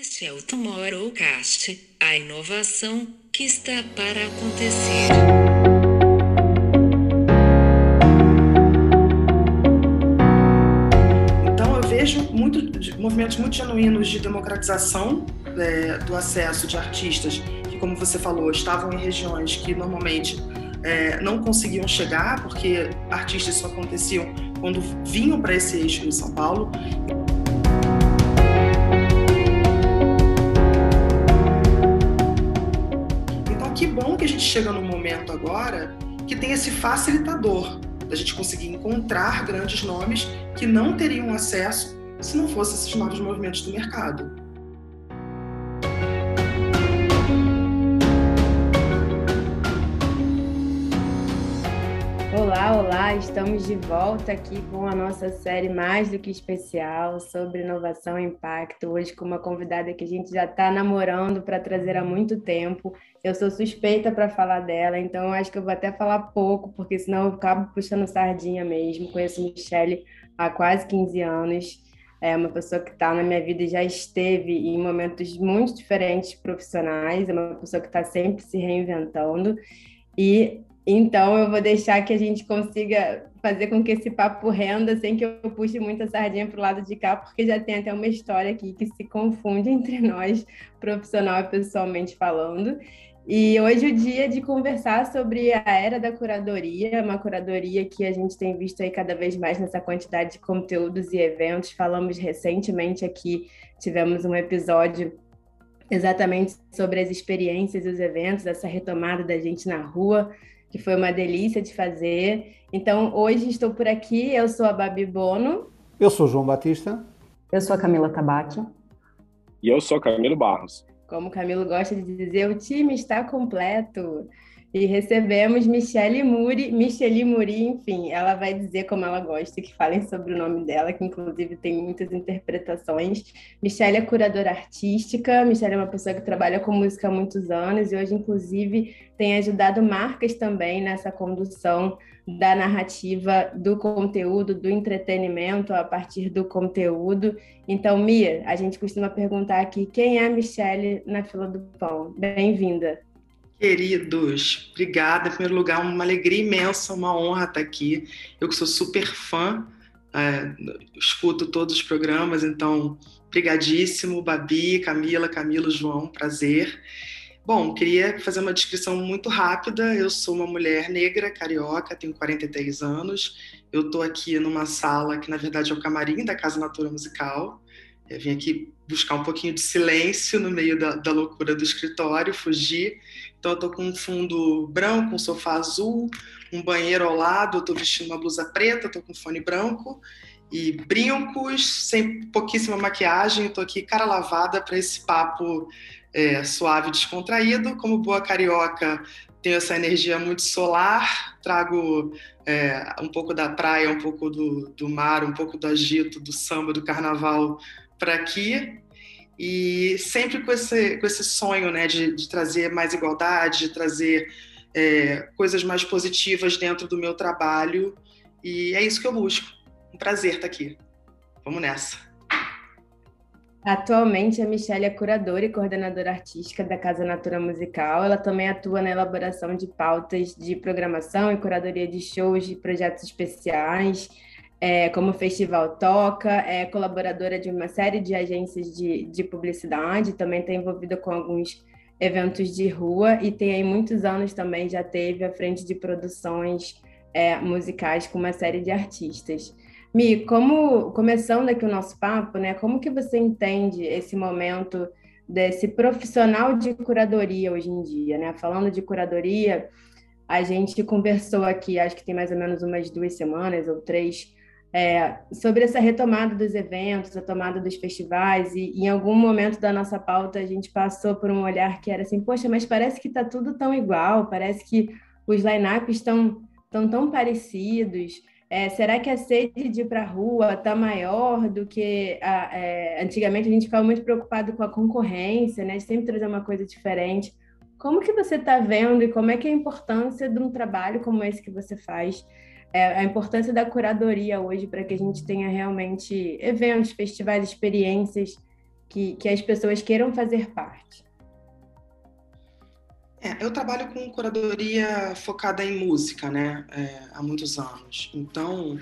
Este é o Tomorrowcast, a inovação que está para acontecer. Então, eu vejo muito, movimentos muito genuínos de democratização é, do acesso de artistas que, como você falou, estavam em regiões que normalmente é, não conseguiam chegar, porque artistas só aconteciam quando vinham para esse eixo em São Paulo. Que a gente chega num momento agora que tem esse facilitador da gente conseguir encontrar grandes nomes que não teriam acesso se não fossem esses novos movimentos do mercado. Olá, olá! Estamos de volta aqui com a nossa série mais do que especial sobre inovação e impacto. Hoje com uma convidada que a gente já está namorando para trazer há muito tempo. Eu sou suspeita para falar dela, então acho que eu vou até falar pouco, porque senão eu acabo puxando sardinha mesmo. Conheço Michelle há quase 15 anos. É uma pessoa que está na minha vida e já esteve em momentos muito diferentes profissionais. É uma pessoa que está sempre se reinventando. E então, eu vou deixar que a gente consiga fazer com que esse papo renda sem que eu puxe muita sardinha para o lado de cá, porque já tem até uma história aqui que se confunde entre nós, profissional e pessoalmente falando. E hoje é o dia de conversar sobre a era da curadoria, uma curadoria que a gente tem visto aí cada vez mais nessa quantidade de conteúdos e eventos. Falamos recentemente aqui, tivemos um episódio exatamente sobre as experiências e os eventos, essa retomada da gente na rua, que foi uma delícia de fazer. Então, hoje estou por aqui, eu sou a Babi Bono. Eu sou João Batista. Eu sou a Camila Tabaque. E eu sou Camilo Barros. Como o Camilo gosta de dizer, o time está completo. E recebemos Michele Muri, Michele Muri, enfim, ela vai dizer como ela gosta que falem sobre o nome dela, que inclusive tem muitas interpretações. Michele é curadora artística, Michele é uma pessoa que trabalha com música há muitos anos e hoje, inclusive, tem ajudado marcas também nessa condução da narrativa, do conteúdo, do entretenimento a partir do conteúdo. Então, Mia, a gente costuma perguntar aqui quem é a Michele na fila do pão. Bem-vinda. Queridos, obrigada. Em primeiro lugar, uma alegria imensa, uma honra estar aqui. Eu que sou super fã, é, escuto todos os programas, então, brigadíssimo. Babi, Camila, Camilo, João, prazer. Bom, queria fazer uma descrição muito rápida. Eu sou uma mulher negra, carioca, tenho 43 anos. Eu estou aqui numa sala que, na verdade, é o camarim da Casa Natura Musical. Eu vim aqui buscar um pouquinho de silêncio no meio da, da loucura do escritório, fugir. Então, eu estou com um fundo branco, um sofá azul, um banheiro ao lado, estou vestindo uma blusa preta, estou com fone branco e brincos, sem pouquíssima maquiagem. Estou aqui cara lavada para esse papo é, suave, descontraído. Como boa carioca, tenho essa energia muito solar, trago é, um pouco da praia, um pouco do, do mar, um pouco do agito, do samba, do carnaval para aqui e sempre com esse, com esse sonho né, de, de trazer mais igualdade, de trazer é, coisas mais positivas dentro do meu trabalho e é isso que eu busco. Um prazer estar aqui. Vamos nessa. Atualmente, a Michelle é curadora e coordenadora artística da Casa Natura Musical. Ela também atua na elaboração de pautas de programação e curadoria de shows e projetos especiais é, como Festival Toca, é colaboradora de uma série de agências de, de publicidade, também está envolvida com alguns eventos de rua e tem aí muitos anos também já teve à frente de produções é, musicais com uma série de artistas. Mi, como começando aqui o nosso papo, né? Como que você entende esse momento desse profissional de curadoria hoje em dia, né? Falando de curadoria, a gente conversou aqui, acho que tem mais ou menos umas duas semanas ou três, é, sobre essa retomada dos eventos, a tomada dos festivais, e, em algum momento da nossa pauta a gente passou por um olhar que era assim, poxa, mas parece que está tudo tão igual, parece que os line-ups estão tão, tão parecidos. É, será que a sede de ir para a rua está maior do que a, é, antigamente a gente ficava muito preocupado com a concorrência, né? Sempre trazer uma coisa diferente. Como que você está vendo e como é que é a importância de um trabalho como esse que você faz é, a importância da curadoria hoje para que a gente tenha realmente eventos, festivais, experiências que, que as pessoas queiram fazer parte? É, eu trabalho com curadoria focada em música, né, é, há muitos anos. Então,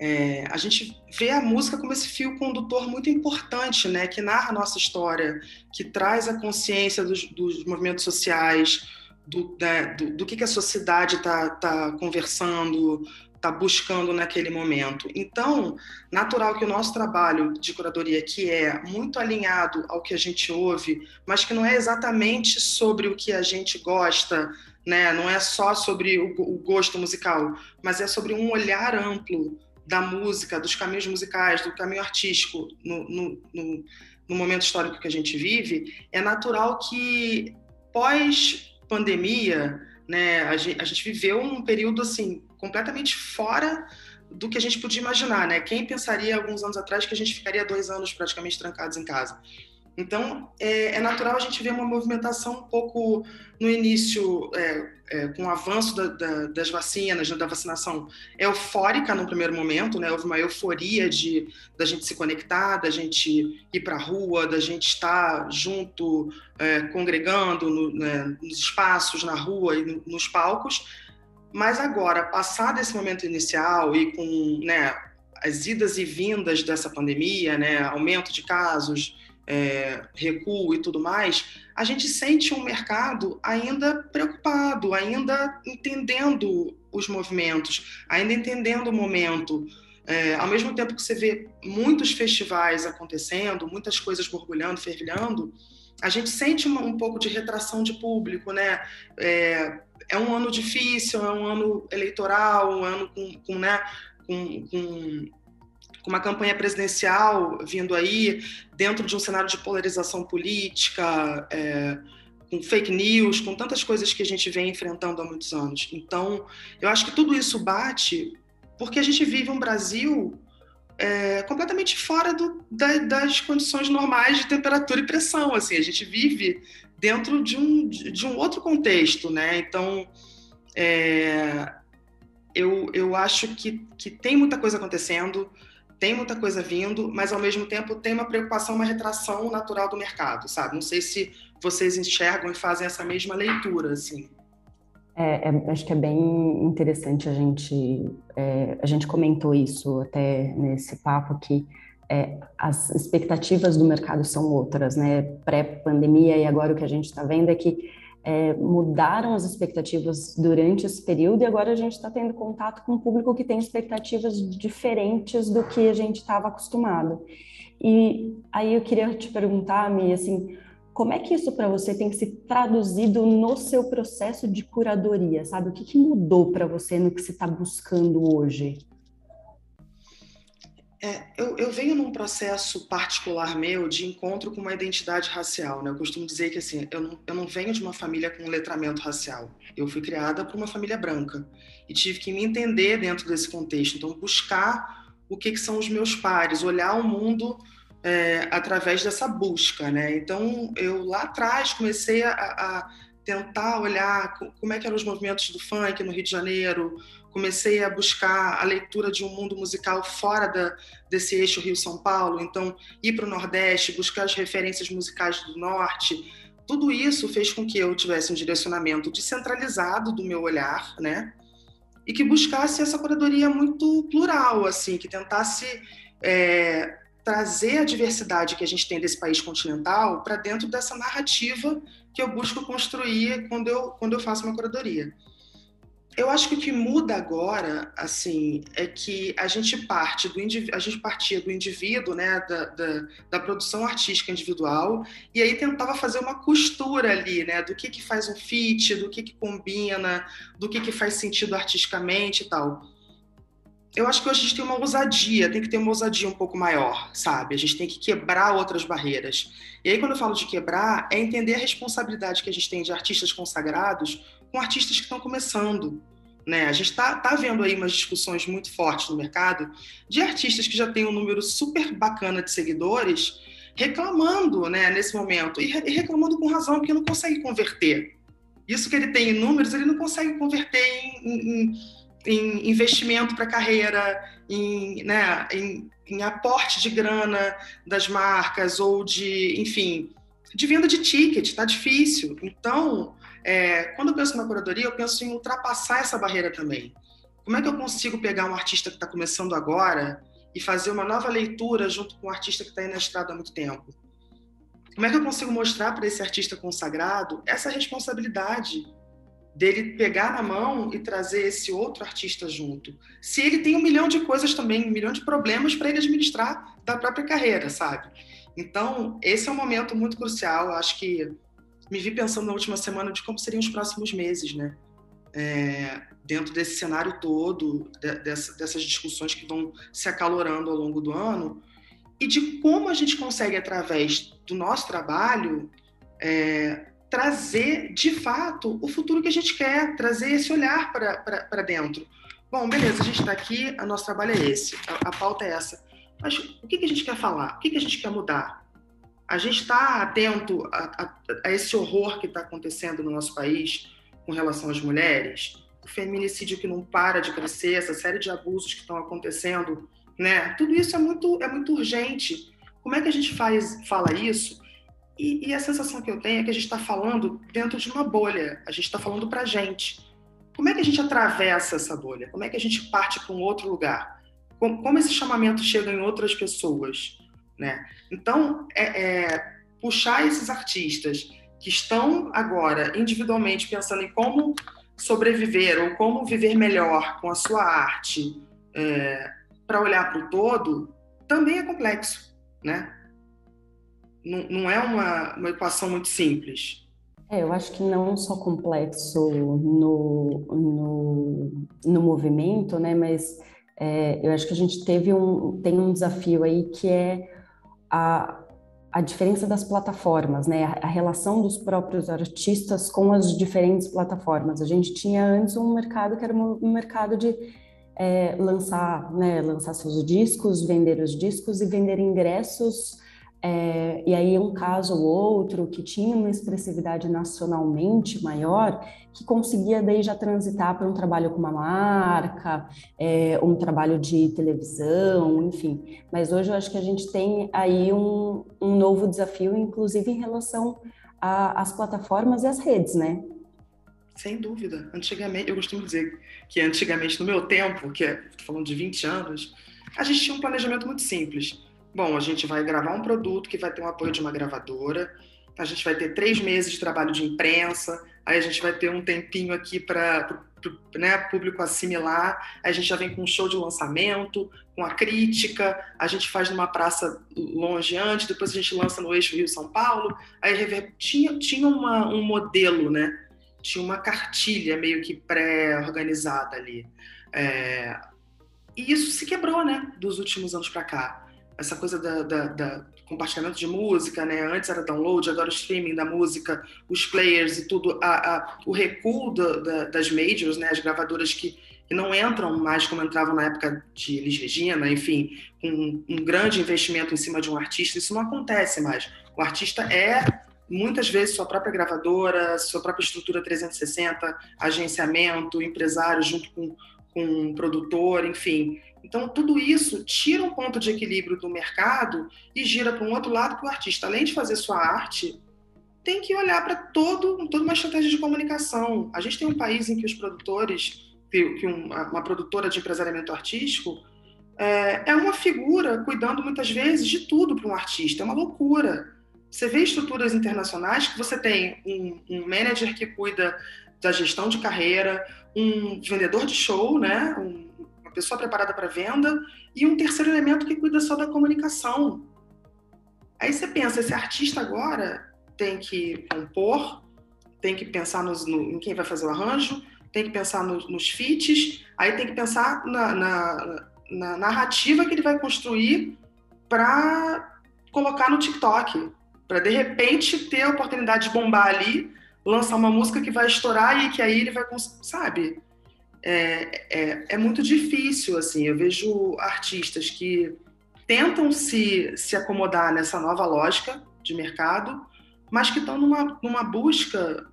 é, a gente vê a música como esse fio condutor muito importante, né, que narra a nossa história, que traz a consciência dos, dos movimentos sociais, do, né, do, do, que, que a sociedade está tá conversando, está buscando naquele momento. Então, natural que o nosso trabalho de curadoria, que é muito alinhado ao que a gente ouve, mas que não é exatamente sobre o que a gente gosta, né? não é só sobre o, gosto musical, mas é sobre um olhar amplo da música, dos caminhos musicais, do caminho artístico no, no, no, no momento histórico que a gente vive, é natural que pós-pandemia, né, a gente, a gente viveu um período assim completamente fora do que a gente podia imaginar, né? Quem pensaria alguns anos atrás que a gente ficaria dois anos praticamente trancados em casa? Então, é, é natural a gente ver uma movimentação um pouco no início, é, é, com o avanço da, da, das vacinas, né, da vacinação, eufórica no primeiro momento, né? Houve uma euforia de da gente se conectar, da gente ir para a rua, da gente estar junto, é, congregando no, né, nos espaços, na rua e no, nos palcos mas agora, passado esse momento inicial e com né, as idas e vindas dessa pandemia, né, aumento de casos, é, recuo e tudo mais, a gente sente um mercado ainda preocupado, ainda entendendo os movimentos, ainda entendendo o momento. É, ao mesmo tempo que você vê muitos festivais acontecendo, muitas coisas borbulhando, fervilhando, a gente sente um, um pouco de retração de público, né? É, é um ano difícil, é um ano eleitoral, um ano com, com né, com, com, com, uma campanha presidencial vindo aí, dentro de um cenário de polarização política, é, com fake news, com tantas coisas que a gente vem enfrentando há muitos anos. Então, eu acho que tudo isso bate porque a gente vive um Brasil é, completamente fora do, da, das condições normais de temperatura e pressão. Assim, a gente vive dentro de um, de um outro contexto, né? Então, é, eu, eu acho que, que tem muita coisa acontecendo, tem muita coisa vindo, mas ao mesmo tempo tem uma preocupação, uma retração natural do mercado, sabe? Não sei se vocês enxergam e fazem essa mesma leitura, assim. É, é, acho que é bem interessante a gente, é, a gente comentou isso até nesse papo aqui, é, as expectativas do mercado são outras, né? Pré-pandemia e agora o que a gente está vendo é que é, mudaram as expectativas durante esse período e agora a gente está tendo contato com um público que tem expectativas diferentes do que a gente estava acostumado. E aí eu queria te perguntar, Mi, assim, como é que isso para você tem que se traduzido no seu processo de curadoria, sabe? O que, que mudou para você no que você está buscando hoje? É, eu, eu, venho num processo particular meu de encontro com uma identidade racial. Né? Eu costumo dizer que assim, eu não, eu não venho de uma família com letramento racial. Eu fui criada por uma família branca e tive que me entender dentro desse contexto. Então, buscar o que, que são os meus pares, olhar o mundo é, através dessa busca. Né? Então, eu lá atrás comecei a, a tentar olhar como é que eram os movimentos do funk no Rio de Janeiro, comecei a buscar a leitura de um mundo musical fora da, desse eixo Rio-São Paulo, então ir para o Nordeste, buscar as referências musicais do Norte, tudo isso fez com que eu tivesse um direcionamento descentralizado do meu olhar, né? E que buscasse essa curadoria muito plural, assim, que tentasse é, trazer a diversidade que a gente tem desse país continental para dentro dessa narrativa que eu busco construir quando eu, quando eu faço uma curadoria. Eu acho que o que muda agora, assim, é que a gente parte do a gente partia do indivíduo, né, da, da, da, produção artística individual, e aí tentava fazer uma costura ali, né, do que que faz um fit, do que que combina, do que que faz sentido artisticamente e tal. Eu acho que hoje a gente tem uma ousadia, tem que ter uma ousadia um pouco maior, sabe? A gente tem que quebrar outras barreiras. E aí, quando eu falo de quebrar, é entender a responsabilidade que a gente tem de artistas consagrados com artistas que estão começando. Né? A gente está tá vendo aí umas discussões muito fortes no mercado de artistas que já têm um número super bacana de seguidores reclamando né, nesse momento, e, reclamando com razão, porque não consegue converter. Isso que ele tem em números, ele não consegue converter em, em, em investimento para carreira, em, né, em, em aporte de grana das marcas ou de, enfim, de venda de ticket, está difícil. Então, é, quando eu penso na curadoria, eu penso em ultrapassar essa barreira também. Como é que eu consigo pegar um artista que está começando agora e fazer uma nova leitura junto com um artista que está aí na estrada há muito tempo? Como é que eu consigo mostrar para esse artista consagrado essa responsabilidade dele pegar na mão e trazer esse outro artista junto? Se ele tem um milhão de coisas também, um milhão de problemas para ele administrar da própria carreira, sabe? Então, esse é um momento muito crucial. Acho que me vi pensando na última semana de como seriam os próximos meses, né? É, dentro desse cenário todo, de, dessa, dessas discussões que vão se acalorando ao longo do ano, e de como a gente consegue, através do nosso trabalho, é, trazer de fato o futuro que a gente quer, trazer esse olhar para dentro. Bom, beleza, a gente está aqui, o nosso trabalho é esse, a, a pauta é essa. Mas o que, que a gente quer falar? O que, que a gente quer mudar? A gente está atento a, a, a, esse horror que está acontecendo no nosso país com relação às mulheres? O feminicídio que não para de crescer, essa série de abusos que estão acontecendo, né? Tudo isso é muito, é muito urgente. Como é que a gente faz, fala isso? E, e a sensação que eu tenho é que a gente está falando dentro de uma bolha. A gente está falando para gente. Como é que a gente atravessa essa bolha? Como é que a gente parte para um outro lugar? como, esse chamamento chega em outras pessoas, né? Então, é, é, puxar esses artistas que estão agora individualmente pensando em como sobreviver ou como viver melhor com a sua arte é, para olhar para o todo, também é complexo, né? Não, não é uma, uma equação muito simples. É, eu acho que não só complexo no, no, no movimento, né, mas é, eu acho que a gente teve um, tem um desafio aí que é a, a diferença das plataformas, né? A, a, relação dos próprios artistas com as diferentes plataformas. A gente tinha antes um mercado que era um, mercado de é, lançar, né, lançar seus discos, vender os discos e vender ingressos é, e aí um caso ou outro que tinha uma expressividade nacionalmente maior, que conseguia daí já transitar para um trabalho com uma marca, é, um trabalho de televisão, enfim. Mas hoje eu acho que a gente tem aí um, um novo desafio, inclusive em relação às plataformas e às redes, né? Sem dúvida. Antigamente, eu costumo dizer que antigamente, no meu tempo, que é, falando de 20 anos, a gente tinha um planejamento muito simples Bom, a gente vai gravar um produto que vai ter um apoio de uma gravadora, a gente vai ter três meses de trabalho de imprensa, aí a gente vai ter um tempinho aqui para né, público assimilar, aí a gente já vem com um show de lançamento, com a crítica, a gente faz numa praça longe antes, depois a gente lança no eixo Rio-São Paulo, aí tinha, tinha uma, um modelo, né? Tinha uma cartilha meio que pré-organizada ali. É, e isso se quebrou, né, dos últimos anos para cá essa coisa da, da, da, compartilhamento de música, né? Antes era download, agora o streaming da música, os players e tudo, a, a, o recuo da, das majors, né? As gravadoras que, não entram mais como entravam na época de Elis Regina, enfim, com um, um grande investimento em cima de um artista, isso não acontece mais. O artista é muitas vezes sua própria gravadora, sua própria estrutura 360, agenciamento, empresário junto com, com um produtor, enfim. Então, tudo isso tira um ponto de equilíbrio do mercado e gira para um outro lado que o artista, além de fazer sua arte, tem que olhar para todo, toda uma estratégia de comunicação. A gente tem um país em que os produtores, que uma, uma produtora de empresariamento artístico, é, é uma figura cuidando muitas vezes de tudo para um artista. É uma loucura. Você vê estruturas internacionais que você tem um, um manager que cuida da gestão de carreira, um vendedor de show, né? Um, pessoa preparada para venda, e um terceiro elemento que cuida só da comunicação. Aí você pensa, esse artista agora tem que compor, tem que pensar nos, no, em quem vai fazer o arranjo, tem que pensar no, nos fits, aí tem que pensar na, na, na narrativa que ele vai construir para colocar no TikTok, para de repente ter a oportunidade de bombar ali, lançar uma música que vai estourar e que aí ele vai, sabe? É, é, é, muito difícil, assim. Eu vejo artistas que tentam se, se acomodar nessa nova lógica de mercado, mas que estão numa, numa busca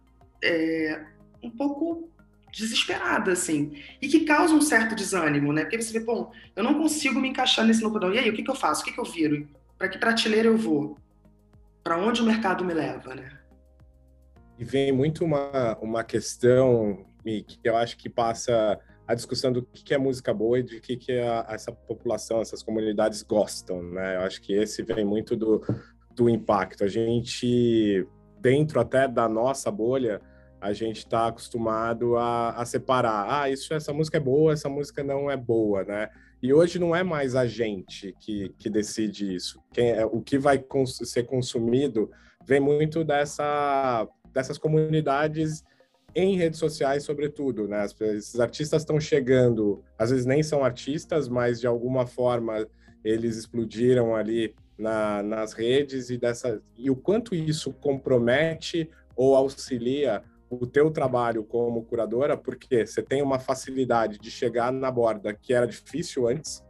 é, um pouco desesperada, assim, e que causa um certo desânimo, né? Porque você vê, bom, eu não consigo me encaixar nesse novo. E aí, o que, que eu faço? O que, que eu viro? Para que prateleira eu vou? Para onde o mercado me leva, né? E vem muito uma, uma questão, que eu acho que passa a discussão do que é música boa e de que, que essa população, essas comunidades gostam, né? Eu acho que esse vem muito do, do impacto. A gente, dentro até da nossa bolha, a gente está acostumado a, a, separar. Ah, isso, essa música é boa, essa música não é boa, né? E hoje não é mais a gente que, que decide isso. Quem, é, o que vai cons ser consumido vem muito dessa, dessas comunidades em redes sociais, sobretudo, né? Esses artistas estão chegando, às vezes nem são artistas, mas de alguma forma eles explodiram ali na, nas redes e dessa e o quanto isso compromete ou auxilia o teu trabalho como curadora, porque você tem uma facilidade de chegar na borda que era difícil antes,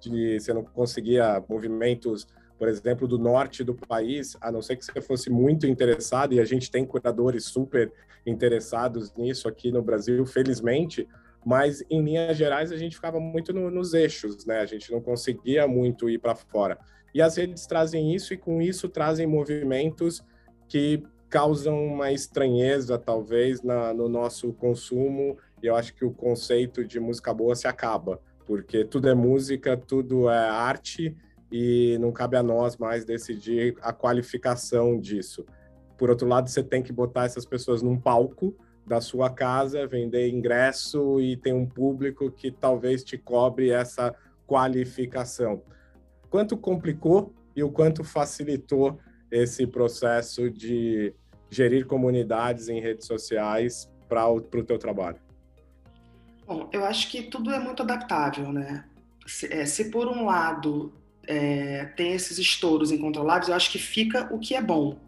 de você não conseguia movimentos, por exemplo, do norte do país, a não ser que você fosse muito interessado, e a gente tem curadores super interessados nisso aqui no Brasil, felizmente, mas em linhas gerais a gente ficava muito no, nos eixos, né? A gente não conseguia muito ir para fora. E as redes trazem isso e com isso trazem movimentos que causam uma estranheza, talvez, na, no nosso consumo, e eu acho que o conceito de música boa se acaba, porque tudo é música, tudo é arte, e não cabe a nós mais decidir a qualificação disso. Por outro lado, você tem que botar essas pessoas num palco da sua casa, vender ingresso e tem um público que talvez te cobre essa qualificação. Quanto complicou e o quanto facilitou esse processo de gerir comunidades em redes sociais para o teu trabalho? Bom, eu acho que tudo é muito adaptável, né? Se, é, se por um lado é, tem esses estouros incontroláveis, eu acho que fica o que é bom.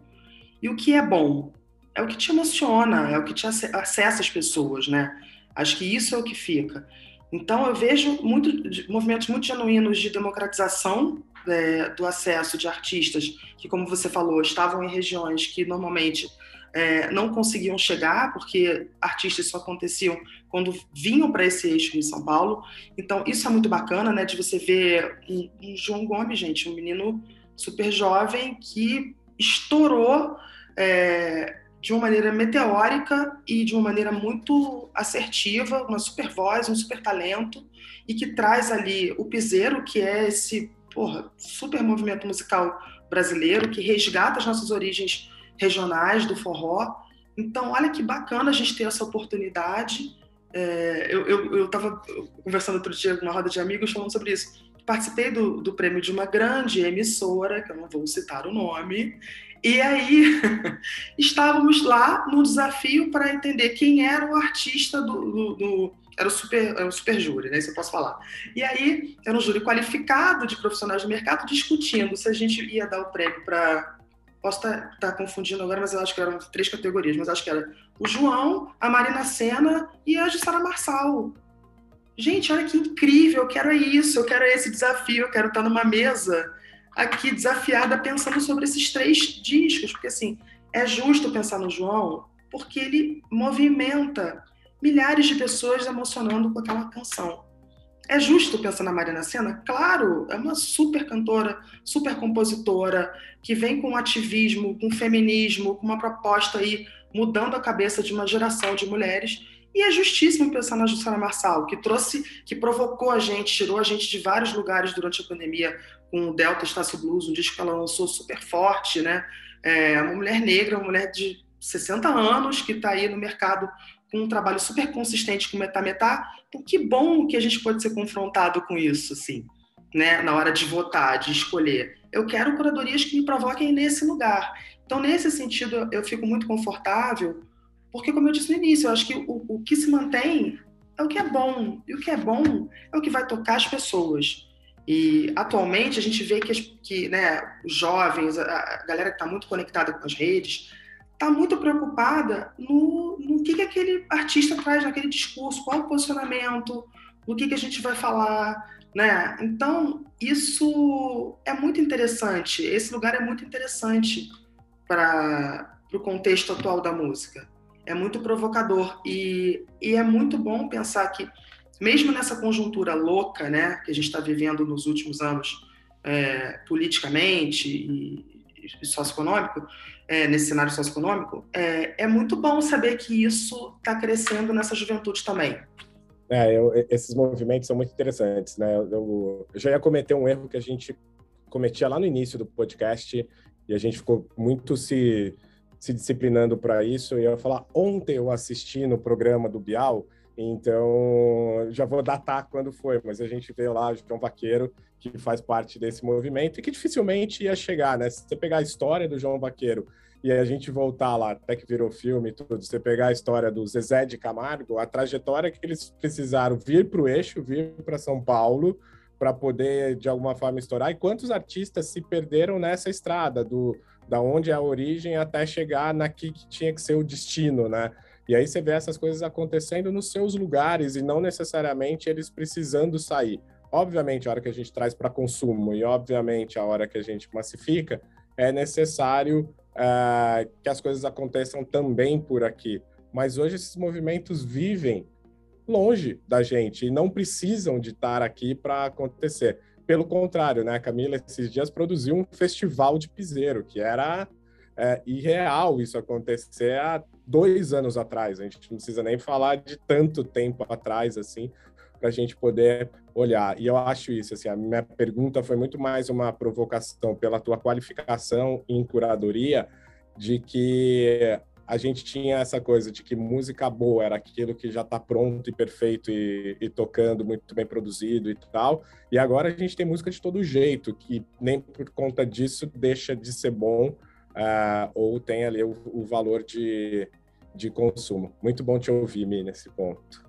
E o que é bom é o que te emociona, é o que te acessa as pessoas, né? Acho que isso é o que fica. Então eu vejo muito, movimentos muito genuínos de democratização é, do acesso de artistas que, como você falou, estavam em regiões que normalmente é, não conseguiam chegar, porque artistas só aconteciam quando vinham para esse eixo em São Paulo. Então, isso é muito bacana, né, de você ver um, um João Gomes, gente, um menino super jovem que estourou é, de uma maneira meteórica e de uma maneira muito assertiva, uma super voz, um super talento, e que traz ali o piseiro, que é esse porra, super movimento musical brasileiro que resgata as nossas origens regionais do forró. Então, olha que bacana a gente ter essa oportunidade. É, eu estava conversando outro dia com uma roda de amigos falando sobre isso. Participei do, do prêmio de uma grande emissora, que eu não vou citar o nome, e aí estávamos lá no desafio para entender quem era o artista do, do, do era o super, era o super júri, né? Isso eu posso falar. E aí, era um júri qualificado de profissionais do mercado discutindo se a gente ia dar o prêmio para. Posso estar tá, tá confundindo agora, mas eu acho que eram três categorias, mas acho que era o João, a Marina Senna e a Jussara Marçal. Gente, olha que incrível, eu quero isso, eu quero esse desafio, eu quero estar numa mesa aqui desafiada pensando sobre esses três discos, porque assim, é justo pensar no João, porque ele movimenta milhares de pessoas emocionando com aquela canção. É justo pensar na Marina Senna? Claro, é uma super cantora, super compositora, que vem com ativismo, com feminismo, com uma proposta aí mudando a cabeça de uma geração de mulheres. E é justíssimo pensar na Jussara Marçal, que trouxe, que provocou a gente, tirou a gente de vários lugares durante a pandemia, com o Delta Estácio Blues, um disco que ela lançou super forte, né? É uma mulher negra, uma mulher de 60 anos que está aí no mercado com um trabalho super consistente com Metametá, então que bom que a gente pode ser confrontado com isso, assim, né, na hora de votar, de escolher. Eu quero curadorias que me provoquem nesse lugar. Então, nesse sentido, eu fico muito confortável, porque, como eu disse no início, eu acho que o, o que se mantém é o que é bom, e o que é bom é o que vai tocar as pessoas. E atualmente a gente vê que, que né, os jovens, a, galera que está muito conectada com as redes, está muito preocupada no, no que, que aquele artista traz naquele discurso, qual o posicionamento, no que, que a gente vai falar, né? Então, isso é muito interessante, esse lugar é muito interessante para o contexto atual da música. é muito provocador. E, e é muito bom pensar que, mesmo nessa conjuntura louca né, que a gente está vivendo nos últimos anos, é, politicamente e, socioeconômico, é, nesse cenário socioeconômico, é, é muito bom saber que isso está crescendo nessa juventude também. É, eu, esses movimentos são muito interessantes, né? Eu, eu, já ia cometer um erro que a gente cometia lá no início do podcast e a gente ficou muito se, se disciplinando para isso. E eu ia falar, ontem eu assisti no programa do Bial, então já vou datar quando foi, mas a gente vê lá João Vaqueiro, que faz parte desse movimento e que dificilmente ia chegar, né? Se você pegar a história do João Vaqueiro e a gente voltar lá, até que virou filme e tudo, você pegar a história do Zezé de Camargo, a trajetória que eles precisaram vir para o eixo, vir para São Paulo, para poder de alguma forma estourar, e quantos artistas se perderam nessa estrada, do da onde é a origem até chegar naqui que tinha que ser o destino, né? E aí você vê essas coisas acontecendo nos seus lugares e não necessariamente eles precisando sair. Obviamente, a hora que a gente traz para consumo e, obviamente, a hora que a gente massifica, é necessário uh, que as coisas aconteçam também por aqui. Mas hoje esses movimentos vivem longe da gente e não precisam de estar aqui para acontecer. Pelo contrário, né? A Camila esses dias produziu um festival de piseiro, que era é, irreal isso acontecer há dois anos atrás. A gente não precisa nem falar de tanto tempo atrás, assim, para a gente poder olhar. E eu acho isso, assim, a minha pergunta foi muito mais uma provocação pela tua qualificação em curadoria, de que a gente tinha essa coisa de que música boa era aquilo que já está pronto e perfeito e, e, tocando muito bem produzido e tal. E agora a gente tem música de todo jeito, que nem por conta disso deixa de ser bom uh, ou tem ali o, o valor de, de consumo. Muito bom te ouvir, Mi, nesse ponto.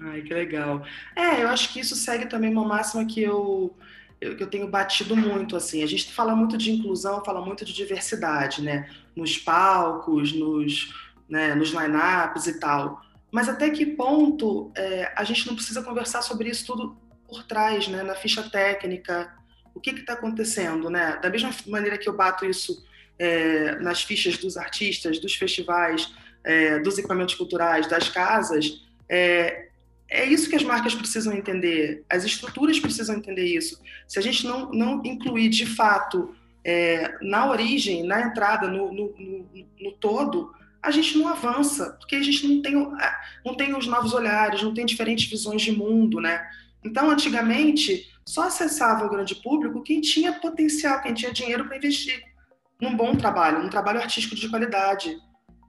Ai, que legal. É, eu acho que isso segue também uma máxima que eu, eu, que eu tenho batido muito, assim. A gente fala muito de inclusão, fala muito de diversidade, né? Nos palcos, nos, né, nos line-ups e tal. Mas até que ponto é, a gente não precisa conversar sobre isso tudo por trás, né? Na ficha técnica, o que está acontecendo, né? Da mesma maneira que eu bato isso é, nas fichas dos artistas, dos festivais, é, dos equipamentos culturais, das casas, é, é isso que as marcas precisam entender, as estruturas precisam entender isso. Se a gente não, não incluir de fato é, na origem, na entrada, no, no, no, no, todo, a gente não avança, porque a gente não tem, não tem os novos olhares, não tem diferentes visões de mundo, né? Então, antigamente, só acessava o grande público quem tinha potencial, quem tinha dinheiro para investir num bom trabalho, num trabalho artístico de qualidade,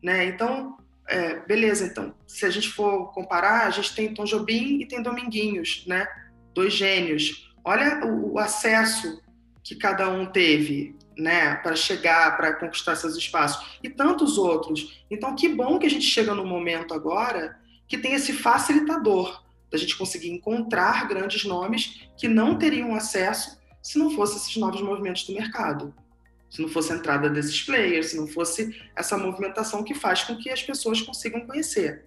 né? Então, é, beleza, então, se a gente for comparar, a gente tem Tom Jobim e tem Dominguinhos, né? Dois gênios. Olha o, o acesso que cada um teve, né, para chegar, para conquistar seus espaços, e tantos outros. Então, que bom que a gente chega no momento agora que tem esse facilitador da gente conseguir encontrar grandes nomes que não teriam acesso se não fossem esses novos movimentos do mercado se não fosse a entrada desses players, se não fosse essa movimentação que faz com que as pessoas consigam conhecer.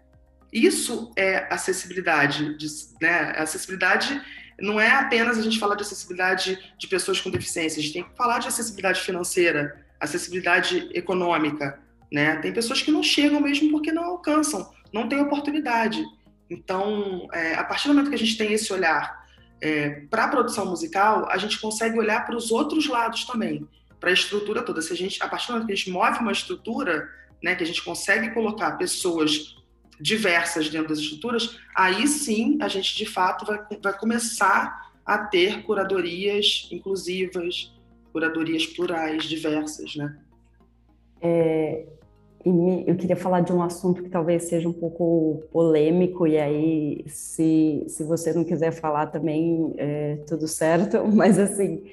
Isso é acessibilidade, de, né? Acessibilidade não é apenas a gente falar de acessibilidade de pessoas com deficiência, a gente tem que falar de acessibilidade financeira, acessibilidade econômica, né? Tem pessoas que não chegam mesmo porque não alcançam, não têm oportunidade. Então, é, a partir do momento que a gente tem esse olhar é, para a produção musical, a gente consegue olhar para os outros lados também para a estrutura toda. Se a gente, a partir do momento que a gente move uma estrutura, né, que a gente consegue colocar pessoas diversas dentro das estruturas, aí sim a gente de fato vai, vai começar a ter curadorias inclusivas, curadorias plurais, diversas, né? É, eu queria falar de um assunto que talvez seja um pouco polêmico, e aí, se, se você não quiser falar também, é tudo certo, mas assim,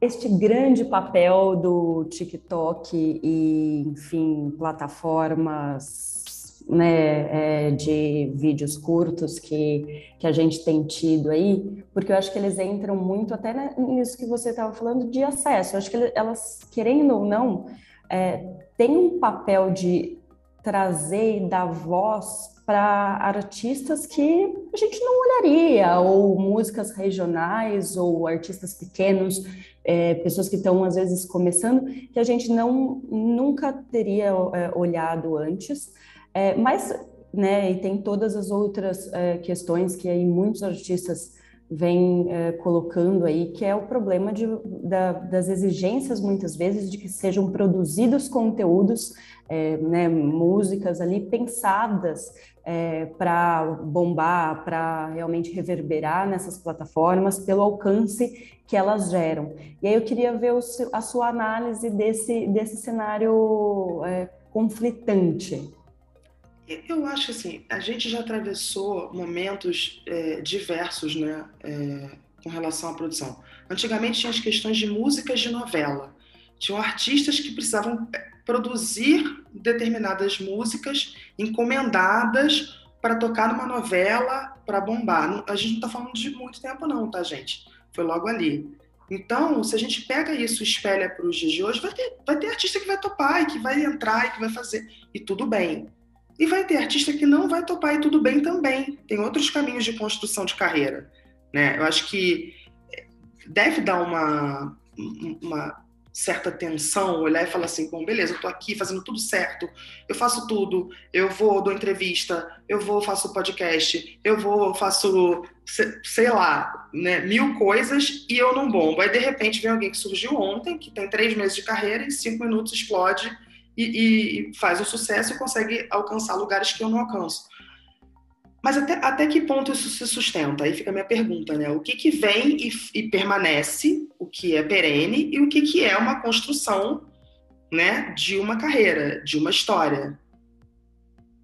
este grande papel do TikTok e, enfim, plataformas né, é, de vídeos curtos que, que a gente tem tido aí, porque eu acho que eles entram muito até nisso que você estava falando de acesso. Eu acho que elas, querendo ou não, é, têm um papel de trazer e dar voz para artistas que a gente não olharia, ou músicas regionais, ou artistas pequenos, é, pessoas que estão às vezes começando, que a gente não nunca teria é, olhado antes. É, mas, né, e tem todas as outras é, questões que aí muitos artistas vêm é, colocando aí, que é o problema de, da, das exigências, muitas vezes, de que sejam produzidos conteúdos, é, né, músicas ali pensadas é, para bombar, para realmente reverberar nessas plataformas, pelo alcance que elas geram. E aí eu queria ver o, a sua análise desse, desse cenário é, conflitante. Eu acho assim, a gente já atravessou momentos é, diversos, né, é, com relação à produção. Antigamente tinha as questões de músicas de novela. Tinham artistas que precisavam é, produzir determinadas músicas encomendadas para tocar numa novela, para bombar. A gente não está falando de muito tempo não, tá, gente? Foi logo ali. Então, se a gente pega isso e espelha para os dias de hoje, vai ter, vai ter artista que vai topar e que vai entrar e que vai fazer. E tudo bem. E vai ter artista que não vai topar e tudo bem também. Tem outros caminhos de construção de carreira. Né? Eu acho que deve dar uma, uma certa tensão, olhar e falar assim, bom, beleza, eu tô aqui fazendo tudo certo, eu faço tudo, eu vou, dou entrevista, eu vou, faço podcast, eu vou, faço, sei lá, né, mil coisas e eu não bombo. Aí, de repente, vem alguém que surgiu ontem, que tem três meses de carreira e cinco minutos explode e, e faz o sucesso e consegue alcançar lugares que eu não alcanço. Mas até, até que ponto isso se sustenta? Aí fica a minha pergunta, né? O que, que vem e, e permanece, o que é perene e o que, que é uma construção né, de uma carreira, de uma história.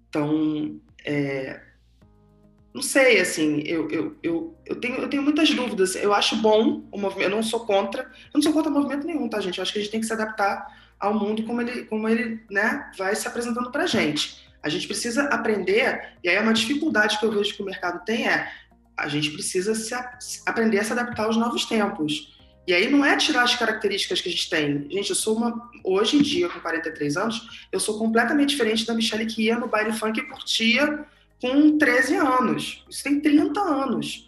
Então, é, não sei, assim, eu, eu, eu, eu, tenho, eu tenho muitas dúvidas. Eu acho bom o movimento, eu não sou contra, eu não sou contra movimento nenhum, tá, gente? Eu acho que a gente tem que se adaptar ao mundo como ele, como ele né, vai se apresentando para a gente. A gente precisa aprender, e aí é uma dificuldade que eu vejo que o mercado tem é a gente precisa se, aprender a se adaptar aos novos tempos. E aí não é tirar as características que a gente tem. Gente, eu sou uma. Hoje em dia, com 43 anos, eu sou completamente diferente da Michelle que ia no baile funk e curtia com 13 anos. Isso tem 30 anos.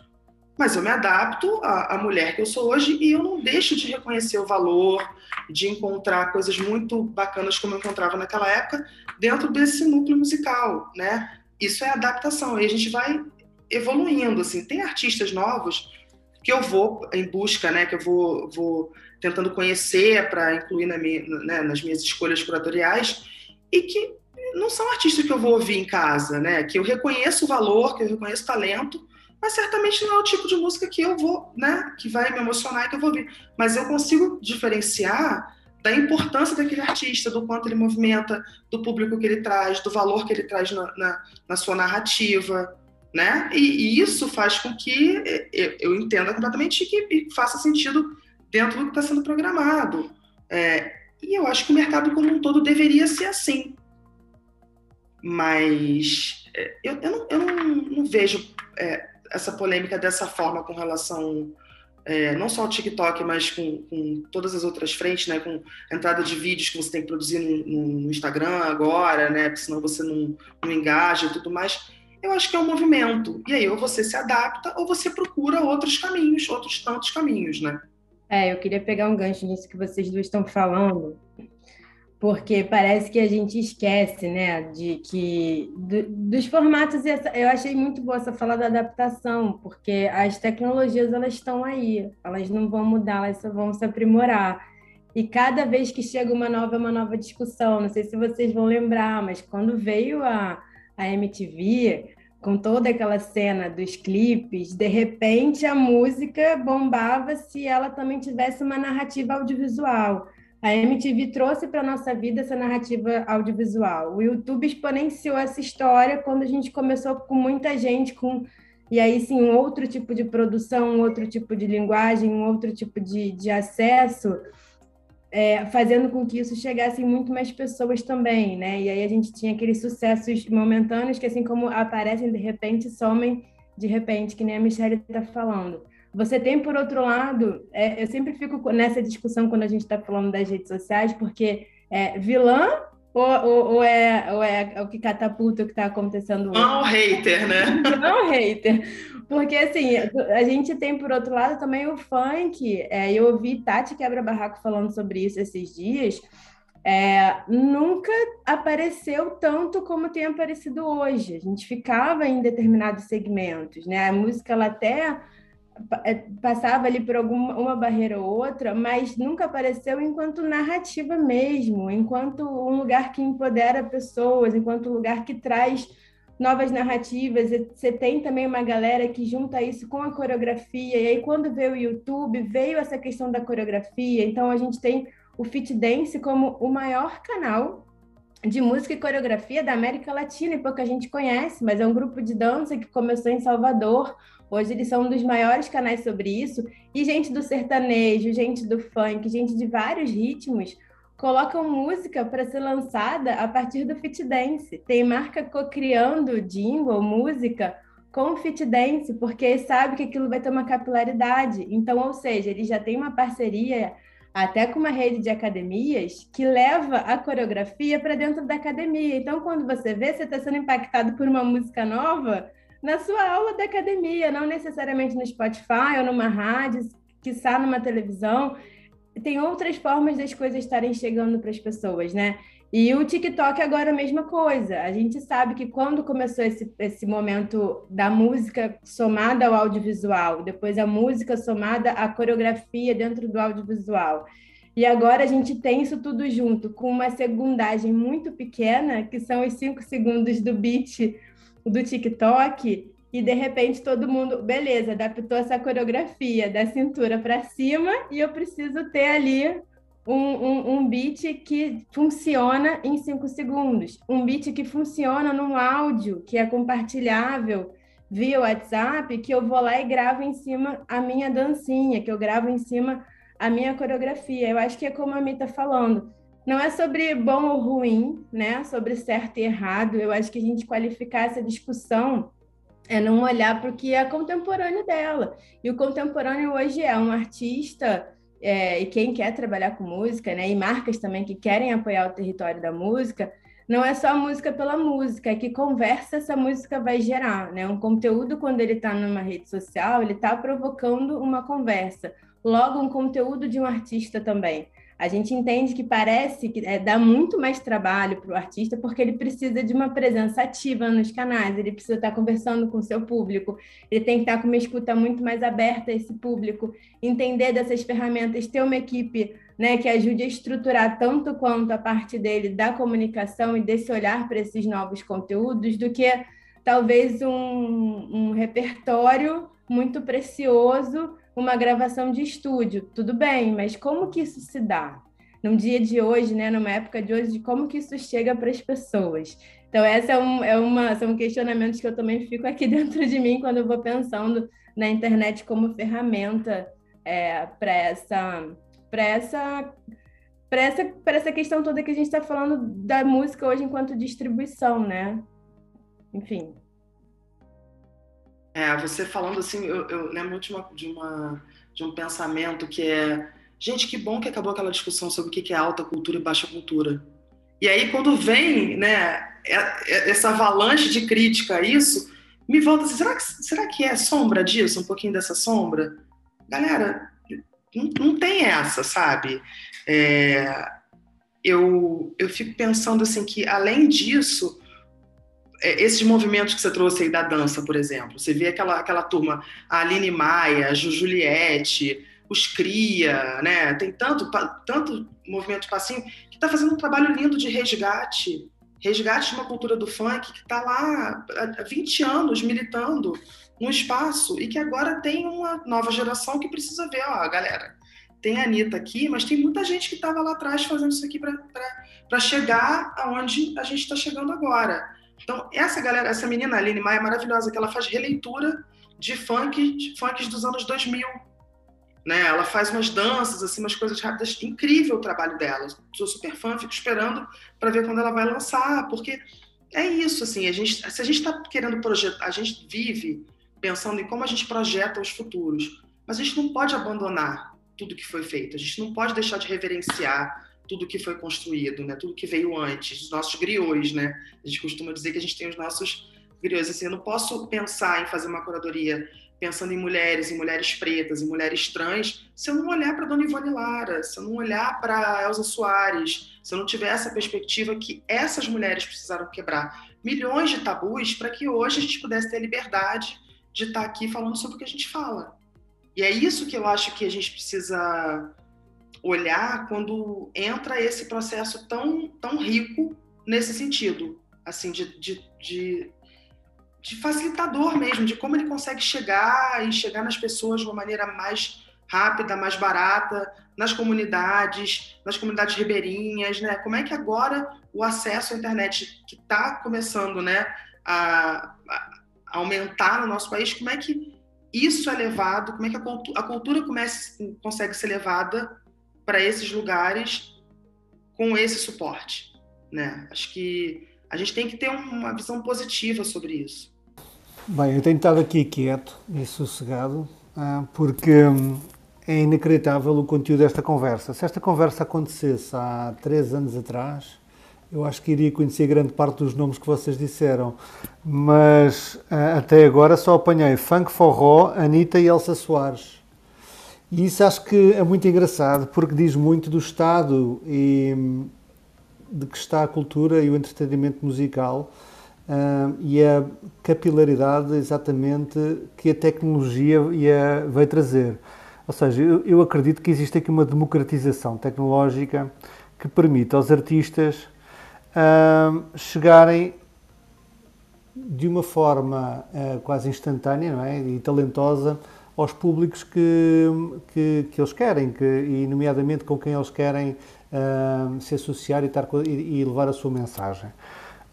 Mas eu me adapto à, à mulher que eu sou hoje e eu não deixo de reconhecer o valor, de encontrar coisas muito bacanas como eu encontrava naquela época dentro desse núcleo musical, né? Isso é adaptação e a gente vai evoluindo, assim. Tem artistas novos que eu vou em busca, né? Que eu vou, vou tentando conhecer para incluir na minha, né, nas minhas escolhas curatoriais e que não são artistas que eu vou ouvir em casa, né? Que eu reconheço o valor, que eu reconheço o talento, mas certamente não é o tipo de música que eu vou, né, que vai me emocionar e que eu vou ouvir. Mas eu consigo diferenciar da importância daquele artista, do quanto ele movimenta, do público que ele traz, do valor que ele traz na, na, na sua narrativa, né? E, e, isso faz com que eu, eu entenda completamente que e faça sentido dentro do que está sendo programado. É, e eu acho que o mercado como um todo deveria ser assim. Mas é, eu, eu, não, eu não, não vejo é, essa polêmica dessa forma com relação é, não só ao TikTok, mas com, com, todas as outras frentes, né? Com entrada de vídeos que você tem que produzir no, no Instagram agora, né? Porque senão você não, não engaja e tudo mais. Eu acho que é um movimento. E aí, ou você se adapta, ou você procura outros caminhos, outros tantos caminhos, né? É, eu queria pegar um gancho nisso que vocês duas estão falando, porque parece que a gente esquece, né, de que do, dos formatos. Eu achei muito boa essa fala da adaptação, porque as tecnologias elas estão aí, elas não vão mudar, elas só vão se aprimorar. E cada vez que chega uma nova, uma nova discussão. Não sei se vocês vão lembrar, mas quando veio a, a MTV, com toda aquela cena dos clipes, de repente a música bombava se ela também tivesse uma narrativa audiovisual. A MTV trouxe para a nossa vida essa narrativa audiovisual. O YouTube exponenciou essa história quando a gente começou com muita gente, com e aí sim um outro tipo de produção, um outro tipo de linguagem, um outro tipo de, de acesso, é, fazendo com que isso chegasse em muito mais pessoas também, né? E aí a gente tinha aqueles sucessos momentâneos que assim como aparecem de repente, somem de repente, que nem a Michelle está falando. Você tem, por outro lado, é, eu sempre fico nessa discussão quando a gente está falando das redes sociais, porque é vilã ou, ou, ou, é, ou é o que catapulta o que está acontecendo hoje? Não hater, né? Não hater. Porque, assim, a gente tem, por outro lado, também o funk. É, eu ouvi Tati Quebra-Barraco falando sobre isso esses dias. é, nunca apareceu tanto como tem aparecido hoje. A gente ficava em determinados segmentos, né? A música ela até passava ali por alguma uma barreira ou outra, mas nunca apareceu enquanto narrativa mesmo, enquanto um lugar que empodera pessoas, enquanto um lugar que traz novas narrativas. Você tem também uma galera que junta isso com a coreografia, e aí quando veio o YouTube, veio essa questão da coreografia, então a gente tem o Fit Dance como o maior canal de música e coreografia da América Latina, e pouca gente conhece, mas é um grupo de dança que começou em Salvador, Hoje eles são um dos maiores canais sobre isso. E gente do sertanejo, gente do funk, gente de vários ritmos colocam música para ser lançada a partir do fit dance. Tem marca co-criando jingle, música com fit dance, porque sabe que aquilo vai ter uma capilaridade. Então, ou seja, ele já tem uma parceria até com uma rede de academias que leva a coreografia para dentro da academia. Então, quando você vê, você está sendo impactado por uma música nova, na sua aula da academia, não necessariamente no Spotify ou numa rádio, que está numa televisão. Tem outras formas das coisas estarem chegando para as pessoas, né? E o TikTok agora é a mesma coisa. A gente sabe que quando começou esse, esse momento da música somada ao audiovisual, depois a música somada à coreografia dentro do audiovisual. E agora a gente tem isso tudo junto, com uma segundagem muito pequena, que são os cinco segundos do beat do TikTok e de repente todo mundo, beleza, adaptou essa coreografia da cintura para cima e eu preciso ter ali um, um, um, beat que funciona em cinco segundos, um beat que funciona num áudio que é compartilhável via WhatsApp, que eu vou lá e gravo em cima a minha dancinha, que eu gravo em cima a minha coreografia. Eu acho que é como a Mi está falando não é sobre bom ou ruim, né? Sobre certo e errado. Eu acho que a gente qualificar essa discussão é não olhar para o que é contemporâneo dela. E o contemporâneo hoje é um artista é, e quem quer trabalhar com música, né? E marcas também que querem apoiar o território da música. Não é só música pela música, é que conversa essa música vai gerar, né? Um conteúdo, quando ele está numa rede social, ele está provocando uma conversa. Logo, um conteúdo de um artista também a gente entende que parece que é, dá muito mais trabalho para o artista porque ele precisa de uma presença ativa nos canais, ele precisa estar conversando com o seu público, ele tem que estar com uma escuta muito mais aberta a esse público, entender dessas ferramentas, ter uma equipe né, que ajude a estruturar tanto quanto a parte dele da comunicação e desse olhar para esses novos conteúdos, do que talvez um, um repertório muito precioso uma gravação de estúdio, tudo bem, mas como que isso se dá? Num dia de hoje, né, numa época de hoje, de como que isso chega para as pessoas? Então, essa é, um, é uma, são questionamentos que eu também fico aqui dentro de mim quando eu vou pensando na internet como ferramenta é, para essa, essa, essa, essa questão toda que a gente está falando da música hoje enquanto distribuição, né? Enfim. É, você falando assim, eu, eu lembro de, uma, de, uma, de um pensamento que é gente, que bom que acabou aquela discussão sobre o que é alta cultura e baixa cultura. E aí, quando vem né, é, é, essa avalanche de crítica a isso, me volta assim, será que, será que é sombra disso, um pouquinho dessa sombra? Galera, não, não tem essa, sabe? É, eu, eu fico pensando assim que, além disso, esses movimentos que você trouxe aí da dança, por exemplo, você vê aquela, aquela turma, a Aline Maia, a Ju Juliette, os Cria, né? Tem tanto, tanto movimento passinho que está fazendo um trabalho lindo de resgate, resgate de uma cultura do funk que está lá há 20 anos militando no espaço e que agora tem uma nova geração que precisa ver, ó, galera, tem a Anitta aqui, mas tem muita gente que estava lá atrás fazendo isso aqui para chegar aonde a gente está chegando agora. Então, essa galera, essa menina Aline Maia é maravilhosa, que ela faz releitura de funk, funks dos anos 2000. Né? Ela faz umas danças, assim, umas coisas rápidas. Incrível o trabalho dela. Sou super fã, fico esperando para ver quando ela vai lançar, porque é isso, assim, a gente, se a gente está querendo projetar, a gente vive pensando em como a gente projeta os futuros, mas a gente não pode abandonar tudo que foi feito, a gente não pode deixar de reverenciar tudo que foi construído, né? Tudo que veio antes, os nossos griots, né? A gente costuma dizer que a gente tem os nossos griots. Assim, eu não posso pensar em fazer uma curadoria pensando em mulheres, em mulheres pretas, em mulheres trans, se eu não olhar para Dona Ivone Lara, se eu não olhar para Elza Soares, se eu não tiver essa perspectiva que essas mulheres precisaram quebrar milhões de tabus para que hoje a gente pudesse ter a liberdade de estar tá aqui falando sobre o que a gente fala. E é isso que eu acho que a gente precisa olhar quando entra esse processo tão, tão rico nesse sentido, assim, de, de, de de facilitador mesmo, de como ele consegue chegar e chegar nas pessoas de uma maneira mais rápida, mais barata, nas comunidades, nas comunidades ribeirinhas, né? Como é que agora o acesso à internet que está começando, né, a, a, aumentar no nosso país, como é que isso é levado, como é que a, cultu a cultura comece, consegue ser levada para esses lugares com esse suporte, né? Acho que a gente tem que ter uma visão positiva sobre isso. Bem, eu tenho estado aqui quieto e sossegado, ah, porque hum, é inacreditável o conteúdo desta conversa. Se esta conversa acontecesse há três anos atrás, eu acho que iria conhecer grande parte dos nomes que vocês disseram, mas ah, até agora só apanhei Funk Forró, Anitta e Elsa Soares. E isso acho que é muito engraçado, porque diz muito do estado e hum, de que está a cultura e o entretenimento musical uh, e a capilaridade exatamente que a tecnologia ia, vai trazer. Ou seja, eu, eu, acredito que existe aqui uma democratização tecnológica que permite aos artistas uh, chegarem de uma forma uh, quase instantânea não é? e talentosa aos públicos que, que, que eles querem, que, e nomeadamente com quem eles querem uh, se associar e, estar, e, e, levar a sua mensagem.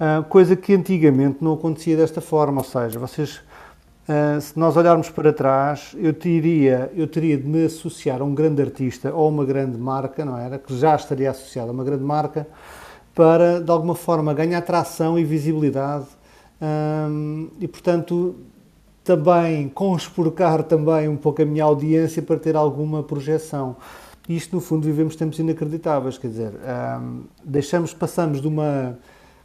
Uh, coisa que antigamente não acontecia desta forma, ou seja, vocês, uh, se nós olharmos para trás, eu teria, eu teria de me associar a um grande artista ou uma grande marca, não era? Que já estaria associado a uma grande marca, para de alguma forma ganhar tração e visibilidade um, e, portanto, também conspurcar também um pouco a minha audiência para ter alguma projeção. Isto, no fundo, vivemos tempos inacreditáveis, quer dizer, deixamos, passamos de uma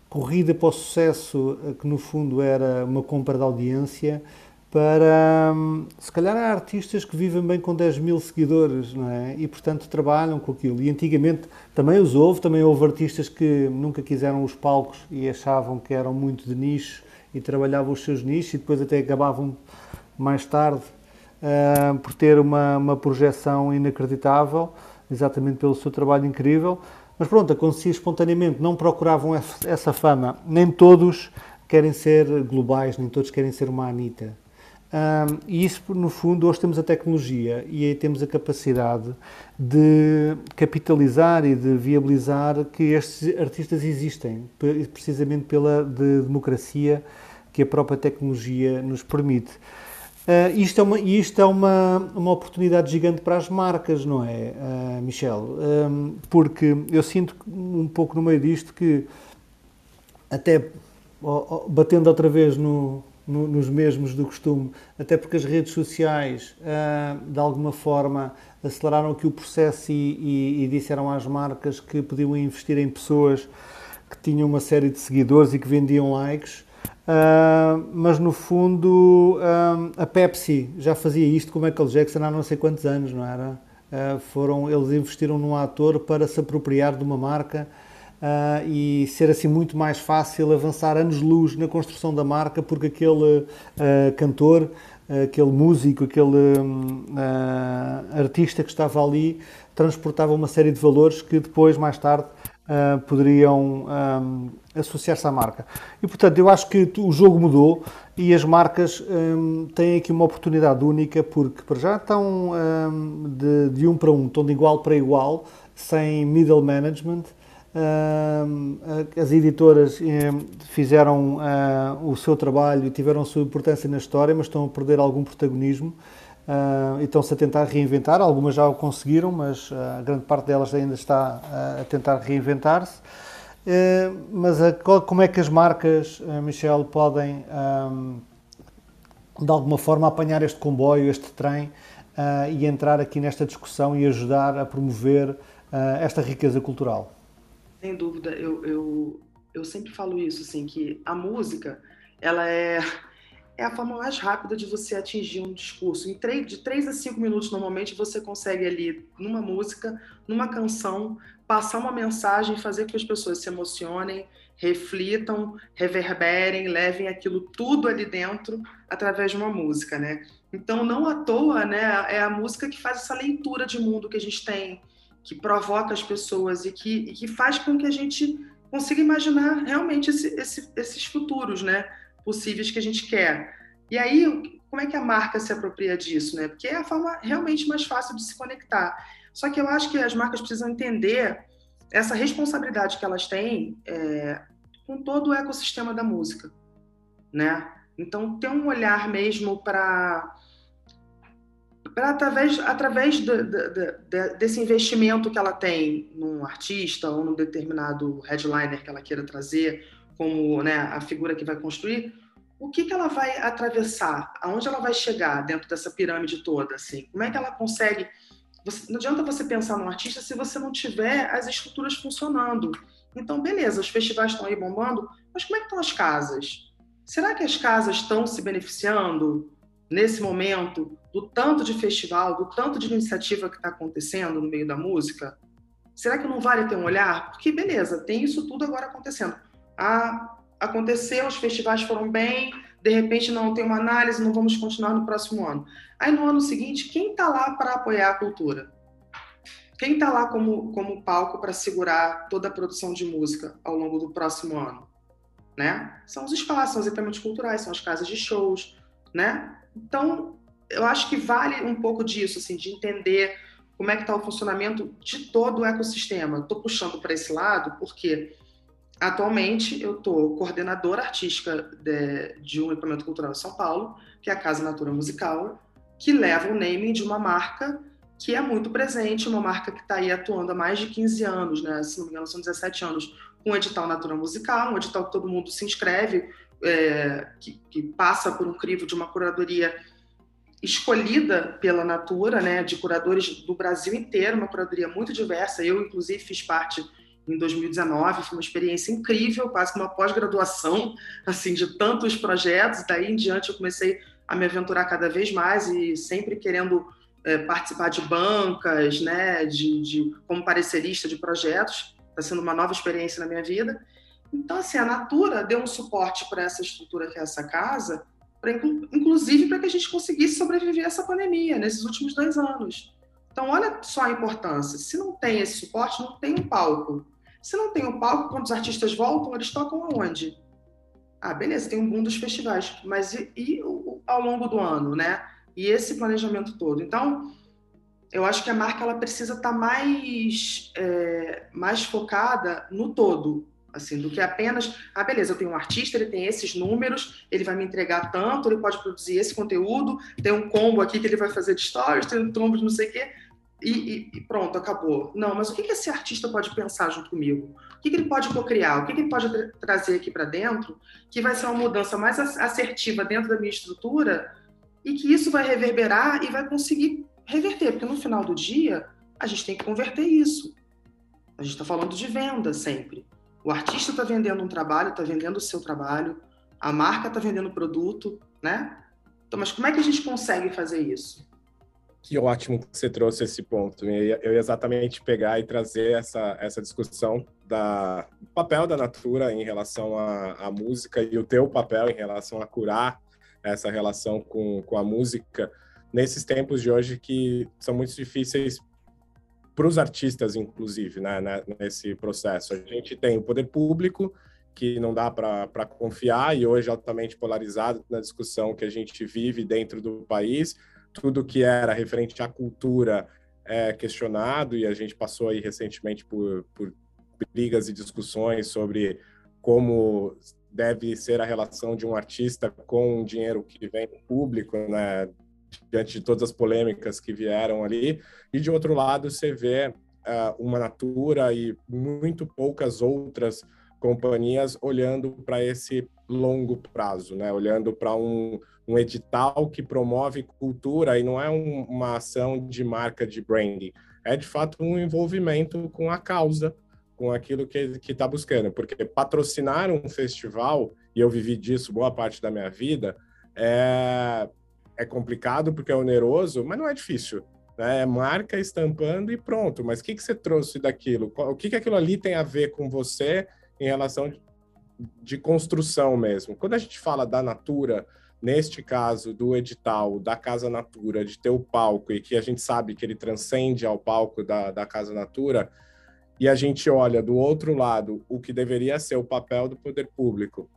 corrida para o sucesso, eh, que no fundo era uma compra de audiência, para, se calhar, há artistas que vivem bem com 10 mil seguidores, não é? E, portanto, trabalham com aquilo. E antigamente também os houve, também houve artistas que nunca quiseram os palcos e achavam que eram muito de nicho e trabalhavam os seus nichos e depois até acabavam mais tarde uh, por ter uma, uma projeção inacreditável, exatamente pelo seu trabalho incrível. Mas pronto, acontecia espontaneamente, não procuravam essa fama. Nem todos querem ser globais, nem todos querem ser uma Anitta. Um, e isso, no fundo, hoje temos a tecnologia e aí temos a capacidade de capitalizar e de viabilizar que estes artistas existem, precisamente pela de democracia que a própria tecnologia nos permite. Uh, isto é, uma, isto é uma, uma oportunidade gigante para as marcas, não é, uh, Michel? Um, porque eu sinto um pouco no meio disto que, até batendo outra vez no, no, nos mesmos do costume, até porque as redes sociais, uh, de alguma forma, aceleraram aqui o processo e, e, e disseram às marcas que podiam investir em pessoas que tinham uma série de seguidores e que vendiam likes Uh, mas no fundo uh, a Pepsi já fazia isto com o Michael Jackson há não sei quantos anos, não era? Uh, foram, eles investiram num ator para se apropriar de uma marca e ser assim muito mais fácil avançar anos-luz na construção da marca porque aquele cantor, aquele músico, aquele artista que estava ali transportava uma série de valores que depois, mais tarde, uh, poderiam um, associar-se à marca. E, portanto, eu acho que o jogo mudou e as marcas um, têm aqui uma oportunidade única porque, para já, estão um, de, de, um para um, estão de igual para igual, sem middle management. as editoras fizeram uh, o seu trabalho e tiveram a sua importância na história, mas estão a perder algum protagonismo. Uh, e estão-se a tentar reinventar, algumas já o conseguiram, mas uh, a grande parte delas ainda está uh, a tentar reinventar-se. mas a, como é que as marcas, Michel, podem um, de alguma forma apanhar este comboio, este trem e entrar aqui nesta discussão e ajudar a promover esta riqueza cultural? Sem dúvida, eu, eu, eu sempre falo isso, assim, que a música, ela é é a forma mais rápida de você atingir um discurso. Em três, de três a cinco minutos, normalmente, você consegue ali, numa música, numa canção, passar uma mensagem, fazer com que as pessoas se emocionem, reflitam, reverberem, levem aquilo tudo ali dentro através de uma música, né? Então, não à toa, né, é a música que faz essa leitura de mundo que a gente tem, que provoca as pessoas e que, e que faz com que a gente consiga imaginar realmente esse, esse, esses futuros, né? Possíveis que a gente quer. E aí, como é que a marca se apropria disso, né? Porque é a forma realmente mais fácil de se conectar. Só que eu acho que as marcas precisam entender essa responsabilidade que elas têm é, com todo o ecossistema da música, né? Então, ter um olhar mesmo para através, através de, de, de, desse investimento que ela tem num artista ou num determinado headliner que ela queira trazer, como né, a figura que vai construir, o que, que ela vai atravessar? Aonde ela vai chegar dentro dessa pirâmide toda? Assim? Como é que ela consegue? Você, não adianta você pensar num artista se você não tiver as estruturas funcionando. Então, beleza, os festivais estão aí bombando, mas como é que estão as casas? Será que as casas estão se beneficiando nesse momento do tanto de festival, do tanto de iniciativa que está acontecendo no meio da música? Será que não vale ter um olhar? Porque, beleza, tem isso tudo agora acontecendo ah, aconteceu, os festivais foram bem, de repente não tem uma análise, não vamos continuar no próximo ano. Aí no ano seguinte, quem está lá para apoiar a cultura? Quem está lá como, como palco para segurar toda a produção de música ao longo do próximo ano? Né? São os espaços, são os equipamentos culturais, são as casas de shows, né? Então, eu acho que vale um pouco disso, assim, de entender como é que está o funcionamento de todo o ecossistema. Estou puxando para esse lado porque Atualmente, eu estou coordenadora artística de, de, um equipamento cultural em São Paulo, que é a Casa Natura Musical, que leva o naming de uma marca que é muito presente, uma marca que está aí atuando há mais de 15 anos, né? se não me engano, são 17 anos, com o edital Natura Musical, um edital que todo mundo se inscreve, é, que, que, passa por um crivo de uma curadoria escolhida pela Natura, né, de curadores do Brasil inteiro, uma curadoria muito diversa. Eu, inclusive, fiz parte em 2019, foi uma experiência incrível, quase que uma pós-graduação, assim, de tantos projetos. Daí em diante eu comecei a me aventurar cada vez mais e sempre querendo é, participar de bancas, né, de, de como parecerista de projetos. Está sendo uma nova experiência na minha vida. Então, assim, a Natura deu um suporte para essa estrutura que é essa casa, pra, inclusive para que a gente conseguisse sobreviver a essa pandemia nesses últimos dois anos. Então, olha só a importância. Se não tem esse suporte, não tem um palco. Se não tem um palco, quando os artistas voltam, eles tocam aonde? Ah, beleza, tem um boom dos festivais, mas e, e ao longo do ano, né? E esse planejamento todo. Então, eu acho que a marca ela precisa estar tá mais, é, mais focada no todo, assim, do que apenas, ah, beleza, eu tenho um artista, ele tem esses números, ele vai me entregar tanto, ele pode produzir esse conteúdo, tem um combo aqui que ele vai fazer de stories, tem um combo de não sei o quê e, e, pronto, acabou. Não, mas o que, esse artista pode pensar junto comigo? O que, ele pode co-criar? O que, que ele pode tra trazer aqui para dentro que vai ser uma mudança mais assertiva dentro da minha estrutura e que isso vai reverberar e vai conseguir reverter? Porque no final do dia, a gente tem que converter isso. A gente está falando de venda sempre. O artista está vendendo um trabalho, está vendendo o seu trabalho, a marca está vendendo o produto, né? Então, mas como é que a gente consegue fazer isso? Que ótimo que você trouxe esse ponto. Eu ia, exatamente pegar e trazer essa, essa discussão da, do papel da Natura em relação à, à música e o teu papel em relação a curar essa relação com, com a música nesses tempos de hoje que são muito difíceis para os artistas, inclusive, né, né, nesse processo. A gente tem o poder público, que não dá para confiar, e hoje altamente polarizado na discussão que a gente vive dentro do país, tudo que era referente à cultura é questionado e a gente passou aí recentemente por, por brigas e discussões sobre como deve ser a relação de um artista com o dinheiro que vem do público, né, diante de todas as polêmicas que vieram ali. E de outro lado, você vê uh, uma Natura e muito poucas outras companhias olhando para esse longo prazo, né? Olhando para um, um edital que promove cultura e não é um, uma ação de marca de branding, é de fato um envolvimento com a causa, com aquilo que está buscando, porque patrocinar um festival, e eu vivi disso boa parte da minha vida, é, é complicado porque é oneroso, mas não é difícil. Né? É marca estampando e pronto. Mas o que, que você trouxe daquilo? O que, que aquilo ali tem a ver com você em relação de, de construção mesmo? Quando a gente fala da Natura, neste caso do edital da Casa Natura, de ter o palco e que a gente sabe que ele transcende ao palco da, da Casa Natura, e a gente olha do outro lado o que deveria ser o papel do poder público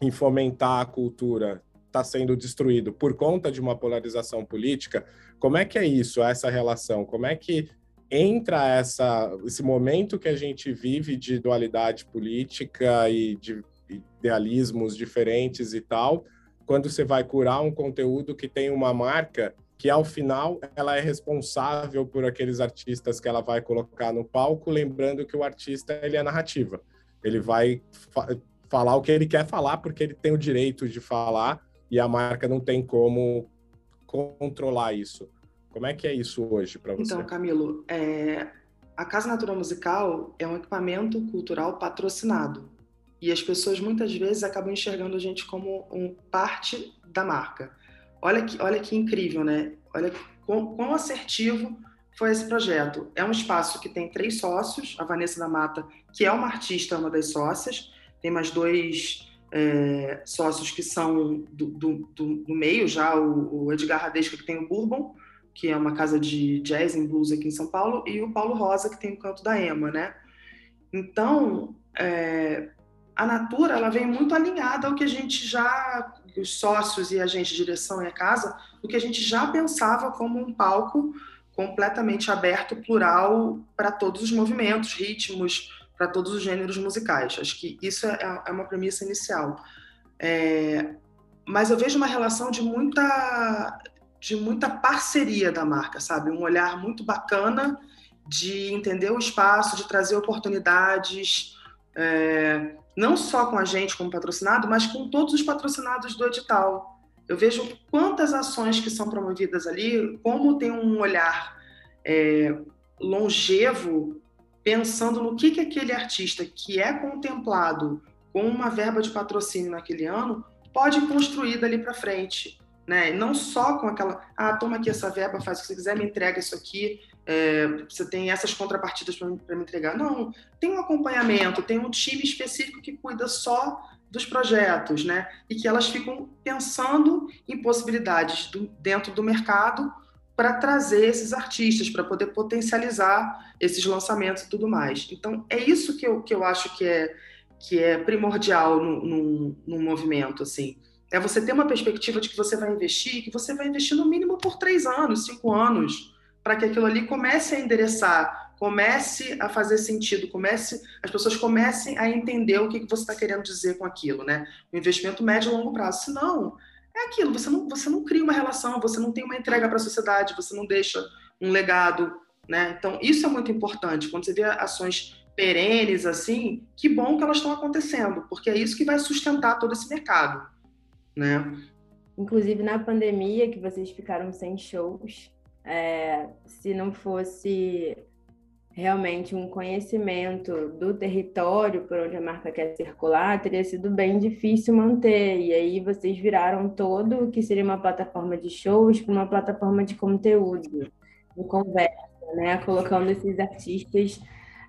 em fomentar a cultura está sendo destruído por conta de uma polarização política, como é que é isso, essa relação? Como é que entra essa, esse momento que a gente vive de dualidade política e de idealismos diferentes e tal, quando você vai curar um conteúdo que tem uma marca que ao final ela é responsável por aqueles artistas que ela vai colocar no palco, lembrando que o artista ele é narrativa. Ele vai fa falar o que ele quer falar porque ele tem o direito de falar e a marca não tem como controlar isso. Como é que é isso hoje para você? Então, Camilo, é... a Casa Natural Musical é um equipamento cultural patrocinado. E as pessoas muitas vezes acabam enxergando a gente como um parte da marca. Olha que, olha que incrível, né? Olha quão, quão assertivo foi esse projeto. É um espaço que tem três sócios, a Vanessa da Mata, que é uma artista, uma das sócias, tem mais dois é, sócios que são do, do, do, do meio já, o, o, Edgar Radesca, que tem o Bourbon, que é uma casa de jazz e blues aqui em São Paulo, e o Paulo Rosa, que tem o Canto da Ema, né? Então, é, a Natura, ela vem muito alinhada ao que a gente já os sócios e a gente, direção e a casa, o que a gente já pensava como um palco completamente aberto, plural, para todos os movimentos, ritmos, para todos os gêneros musicais. Acho que isso é, é uma premissa inicial. É, mas eu vejo uma relação de muita, de muita parceria da marca, sabe? Um olhar muito bacana de entender o espaço, de trazer oportunidades. É, não só com a gente como patrocinado, mas com todos os patrocinados do edital. Eu vejo quantas ações que são promovidas ali, como tem um olhar é, longevo, pensando no que, que aquele artista que é contemplado com uma verba de patrocínio naquele ano pode construir dali para frente. Né? Não só com aquela, ah, toma aqui essa verba, faz o que você quiser, me entrega isso aqui, é, você tem essas contrapartidas para me entregar. Não, tem um acompanhamento, tem um time específico que cuida só dos projetos, né? E que elas ficam pensando em possibilidades do, dentro do mercado para trazer esses artistas, para poder potencializar esses lançamentos e tudo mais. Então, é isso que eu, que eu acho que é, que é primordial no, no, movimento, assim. É você ter uma perspectiva de que você vai investir, que você vai investir no mínimo por três anos, cinco anos, para que aquilo ali comece a endereçar, comece a fazer sentido, comece, as pessoas comecem a entender o que, você está querendo dizer com aquilo, né? O investimento médio e longo prazo. Senão, é aquilo, você não, você não cria uma relação, você não tem uma entrega para a sociedade, você não deixa um legado, né? Então, isso é muito importante. Quando você vê ações perenes assim, que bom que elas estão acontecendo, porque é isso que vai sustentar todo esse mercado, né? Inclusive na pandemia que vocês ficaram sem shows, é, se não fosse realmente um conhecimento do território por onde a marca quer circular, teria sido bem difícil manter. E aí vocês viraram todo o que seria uma plataforma de shows para uma plataforma de conteúdo, de conversa, né? Colocando esses artistas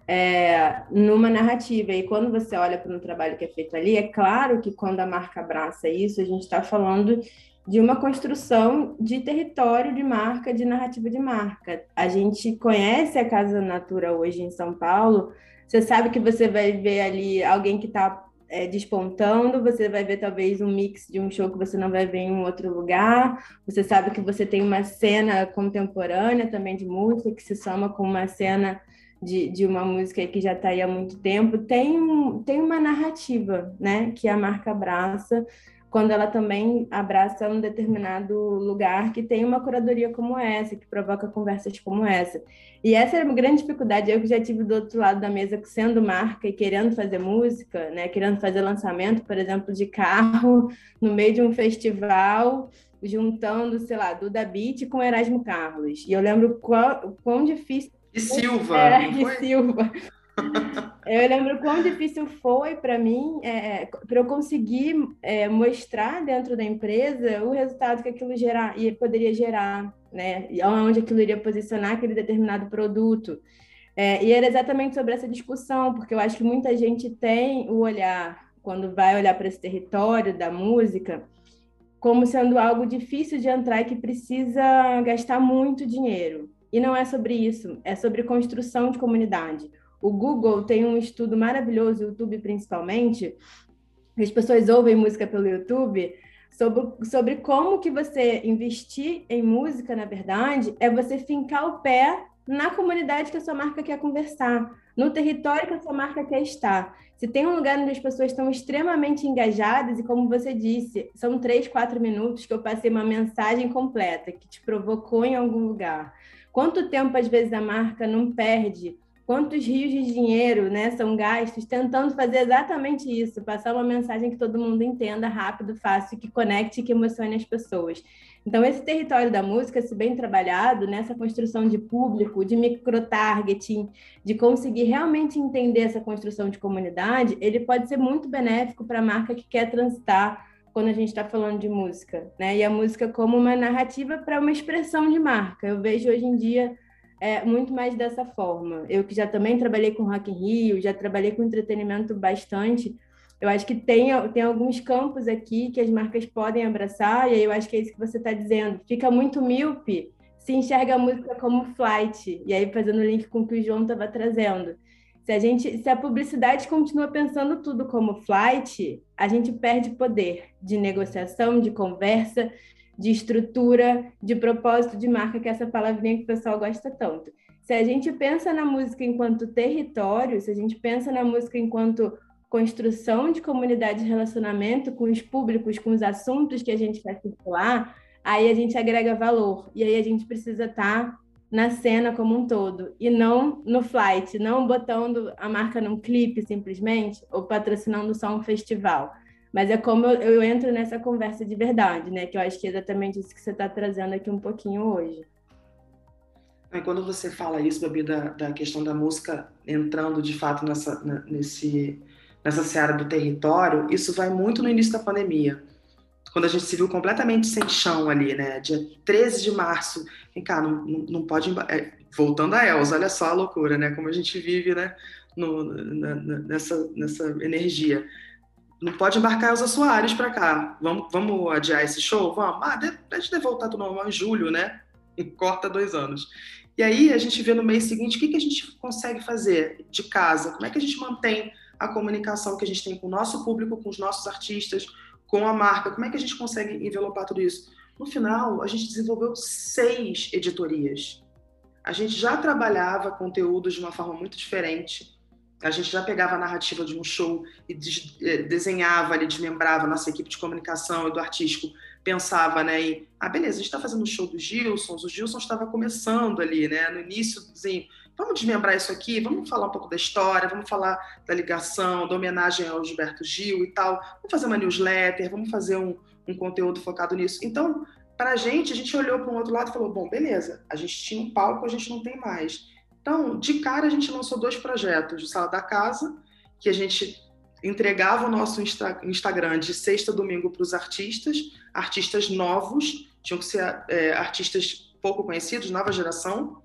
é, numa narrativa. E quando você olha para um trabalho que é feito ali, é claro que quando a marca abraça isso, a gente está falando de uma construção de território de marca, de narrativa de marca. A gente conhece a Casa Natura hoje em São Paulo, você sabe que você vai ver ali alguém que está é, despontando, você vai ver talvez um mix de um show que você não vai ver em outro lugar, você sabe que você tem uma cena contemporânea também de música que se soma com uma cena de, de uma música que já está aí há muito tempo, tem, um, tem uma narrativa, né, que a marca abraça, quando ela também abraça um determinado lugar que tem uma curadoria como essa, que provoca conversas como essa. E essa é uma grande dificuldade, eu que já tive do outro lado da mesa sendo marca e querendo fazer música, né, querendo fazer lançamento, por exemplo, de carro no meio de um festival, juntando, sei lá, Duda Beat com Erasmo Carlos. E eu lembro qual, quão difícil e Silva. É, e Silva Eu lembro quão difícil foi para mim, é, para eu conseguir é, mostrar dentro da empresa o resultado que aquilo gerar, poderia gerar, né? E onde aquilo iria posicionar aquele determinado produto. É, e era exatamente sobre essa discussão, porque eu acho que muita gente tem o olhar, quando vai olhar para esse território da música, como sendo algo difícil de entrar e que precisa gastar muito dinheiro. E não é sobre isso, é sobre construção de comunidade. O Google tem um estudo maravilhoso, o YouTube principalmente, as pessoas ouvem música pelo YouTube, sobre, sobre como que você investir em música, na verdade, é você fincar o pé na comunidade que a sua marca quer conversar, no território que a sua marca quer estar. Se tem um lugar onde as pessoas estão extremamente engajadas, e como você disse, são três, quatro minutos que eu passei uma mensagem completa que te provocou em algum lugar. Quanto tempo, às vezes, a marca não perde? Quantos rios de dinheiro né, são gastos tentando fazer exatamente isso, passar uma mensagem que todo mundo entenda rápido, fácil, que conecte e que emocione as pessoas. Então, esse território da música, se bem trabalhado, nessa construção de público, de micro-targeting, de conseguir realmente entender essa construção de comunidade, ele pode ser muito benéfico para a marca que quer transitar quando a gente está falando de música, né? E a música como uma narrativa para uma expressão de marca. Eu vejo hoje em dia é, muito mais dessa forma. Eu que já também trabalhei com Rock in Rio, já trabalhei com entretenimento bastante, eu acho que tem, tem alguns campos aqui que as marcas podem abraçar, e aí eu acho que é isso que você está dizendo. Fica muito míope se enxerga a música como flight, e aí fazendo o link com o que o João estava trazendo. Se a gente, se a publicidade continua pensando tudo como flight, a gente perde poder de negociação, de conversa, de estrutura, de propósito de marca, que é essa palavrinha que o pessoal gosta tanto. Se a gente pensa na música enquanto território, se a gente pensa na música enquanto construção de comunidade de relacionamento com os públicos, com os assuntos que a gente quer circular, aí a gente agrega valor. E aí a gente precisa estar na cena como um todo, e não no flight, não botando a marca num clipe simplesmente, ou patrocinando só um festival. Mas é como eu, eu entro nessa conversa de verdade, né? Que eu acho que é exatamente isso que você está trazendo aqui um pouquinho hoje. E quando você fala isso, Babi, da, da questão da música entrando de fato nessa, nesse nessa seara do território, isso vai muito no início da pandemia, quando a gente se viu completamente sem chão ali, né? Dia 13 de março, vem cá, não, não, pode. É, voltando a Elza, olha só a loucura, né? Como a gente vive, né? No, na, nessa, nessa energia. Não pode embarcar Elza Soares para cá. Vamos, vamos adiar esse show? Vamos. Ah, gente deve voltar tudo normal em julho, né? Corta dois anos. E aí a gente vê no mês seguinte o que, que a gente consegue fazer de casa, como é que a gente mantém a comunicação que a gente tem com o nosso público, com os nossos artistas, com a marca, como é que a gente consegue envelopar tudo isso? No final, a gente desenvolveu seis editorias. A gente já trabalhava conteúdos de uma forma muito diferente. A gente já pegava a narrativa de um show e eh, desenhava ali, desmembrava nossa equipe de comunicação e do artístico pensava, né, e, ah, beleza, a gente está fazendo o show dos Gilsons, o Gilson estava começando ali, né, no início, assim, Vamos desmembrar isso aqui, vamos falar um pouco da história, vamos falar da ligação, da homenagem ao Gilberto Gil e tal. Vamos fazer uma newsletter, vamos fazer um, um conteúdo focado nisso. Então, para a gente, a gente olhou para um outro lado e falou: bom, beleza, a gente tinha um palco, a gente não tem mais. Então, de cara, a gente lançou dois projetos de Sala da Casa, que a gente entregava o nosso Insta Instagram de sexta a domingo para os artistas, artistas novos, tinham que ser é, artistas pouco conhecidos, nova geração,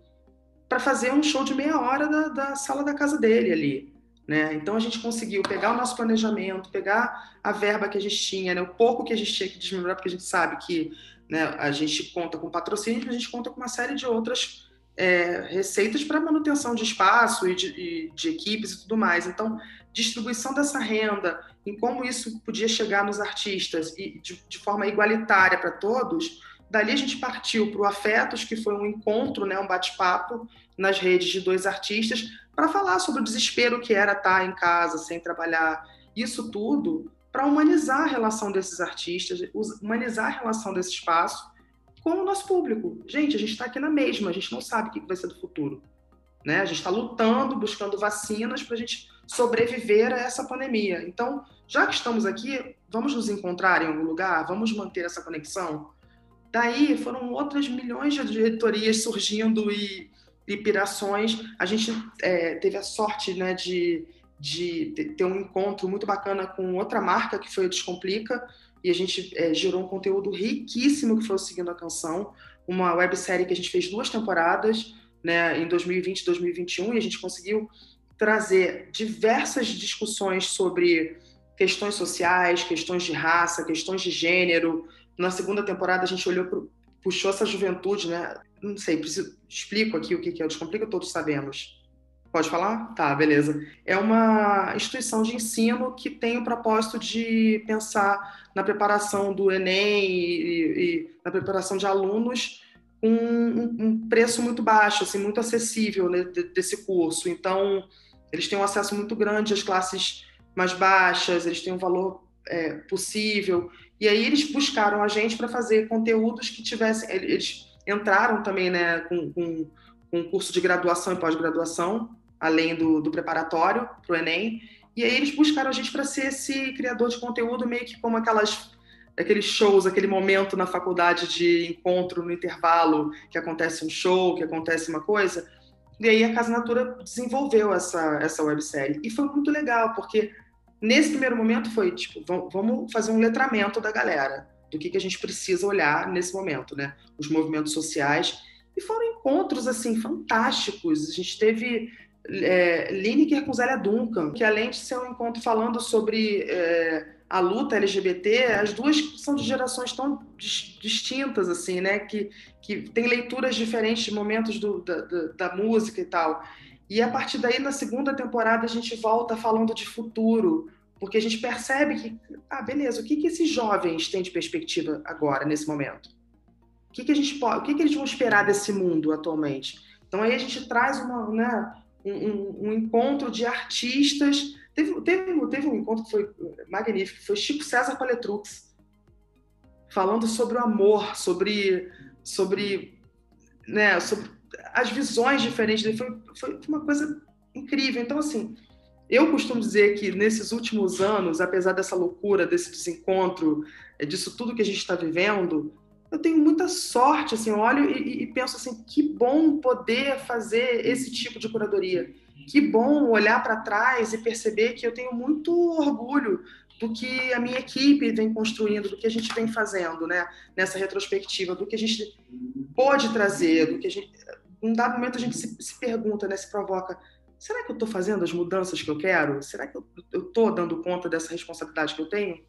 para fazer um show de meia hora da, da sala da casa dele ali. Né? Então a gente conseguiu pegar o nosso planejamento, pegar a verba que a gente tinha, né? o pouco que a gente tinha que desmembrar, porque a gente sabe que né, a gente conta com patrocínio, mas a gente conta com uma série de outras é, receitas para manutenção de espaço e de, e de, equipes e tudo mais. Então, distribuição dessa renda, em como isso podia chegar nos artistas e de, de forma igualitária para todos, Dali a gente partiu para o Afetos, que foi um encontro, né, um bate-papo nas redes de dois artistas, para falar sobre o desespero que era estar em casa sem trabalhar. Isso tudo para humanizar a relação desses artistas, humanizar a relação desse espaço com o nosso público. Gente, a gente está aqui na mesma, a gente não sabe o que vai ser do futuro. Né? A gente está lutando, buscando vacinas para a gente sobreviver a essa pandemia. Então, já que estamos aqui, vamos nos encontrar em algum lugar, vamos manter essa conexão. Daí foram outras milhões de editorias surgindo e, inspirações. A gente é, teve a sorte né, de, de ter um encontro muito bacana com outra marca, que foi a Descomplica, e a gente é, gerou um conteúdo riquíssimo que foi o Seguindo a Canção, uma websérie que a gente fez duas temporadas, né, em 2020 e 2021, e a gente conseguiu trazer diversas discussões sobre questões sociais, questões de raça, questões de gênero. Na segunda temporada a gente olhou pro, puxou essa juventude, né? Não sei, preciso, explico aqui o que é o Descomplica, todos sabemos. Pode falar? Tá, beleza. É uma instituição de ensino que tem o propósito de pensar na preparação do Enem e, e na preparação de alunos com um, um, preço muito baixo, assim, muito acessível né, desse curso. Então, eles têm um acesso muito grande às classes mais baixas, eles têm um valor é, possível. E aí eles buscaram a gente para fazer conteúdos que tivessem. Eles entraram também né, com, com, um curso de graduação e pós-graduação, além do, do preparatório para o Enem. E aí eles buscaram a gente para ser esse criador de conteúdo, meio que como aquelas aqueles shows, aquele momento na faculdade de encontro no intervalo, que acontece um show, que acontece uma coisa. E aí a Casa Natura desenvolveu essa, essa websérie. E foi muito legal, porque nesse primeiro momento foi, tipo, vamos fazer um letramento da galera, do que, que a gente precisa olhar nesse momento, né? Os movimentos sociais. E foram encontros, assim, fantásticos. A gente teve é, Lineker com Zélia Duncan, que além de ser um encontro falando sobre é, a luta LGBT, as duas são de gerações tão distintas, assim, né? Que, que tem leituras diferentes de momentos do, da, da, da música e tal. E a partir daí, na segunda temporada, a gente volta falando de futuro, porque a gente percebe que, ah, beleza, o que, que esses jovens têm de perspectiva agora, nesse momento? O que, que a gente pode, o que, que eles vão esperar desse mundo atualmente? Então aí a gente traz uma, né, um, um, encontro de artistas. Teve, teve, teve um encontro que foi magnífico, foi Chico César com a Letrux, falando sobre o amor, sobre, sobre, né, sobre as visões diferentes dele. Foi, foi uma coisa incrível. Então, assim, eu costumo dizer que nesses últimos anos, apesar dessa loucura, desse desencontro, é, disso tudo que a gente está vivendo, eu tenho muita sorte, assim, olho e, e, penso assim, que bom poder fazer esse tipo de curadoria. Que bom olhar para trás e perceber que eu tenho muito orgulho do que a minha equipe vem construindo, do que a gente vem fazendo, né, nessa retrospectiva, do que a gente pode trazer, do que a gente, um dado momento a gente se, se pergunta, né, se provoca, será que eu estou fazendo as mudanças que eu quero? Será que eu estou dando conta dessa responsabilidade que eu tenho?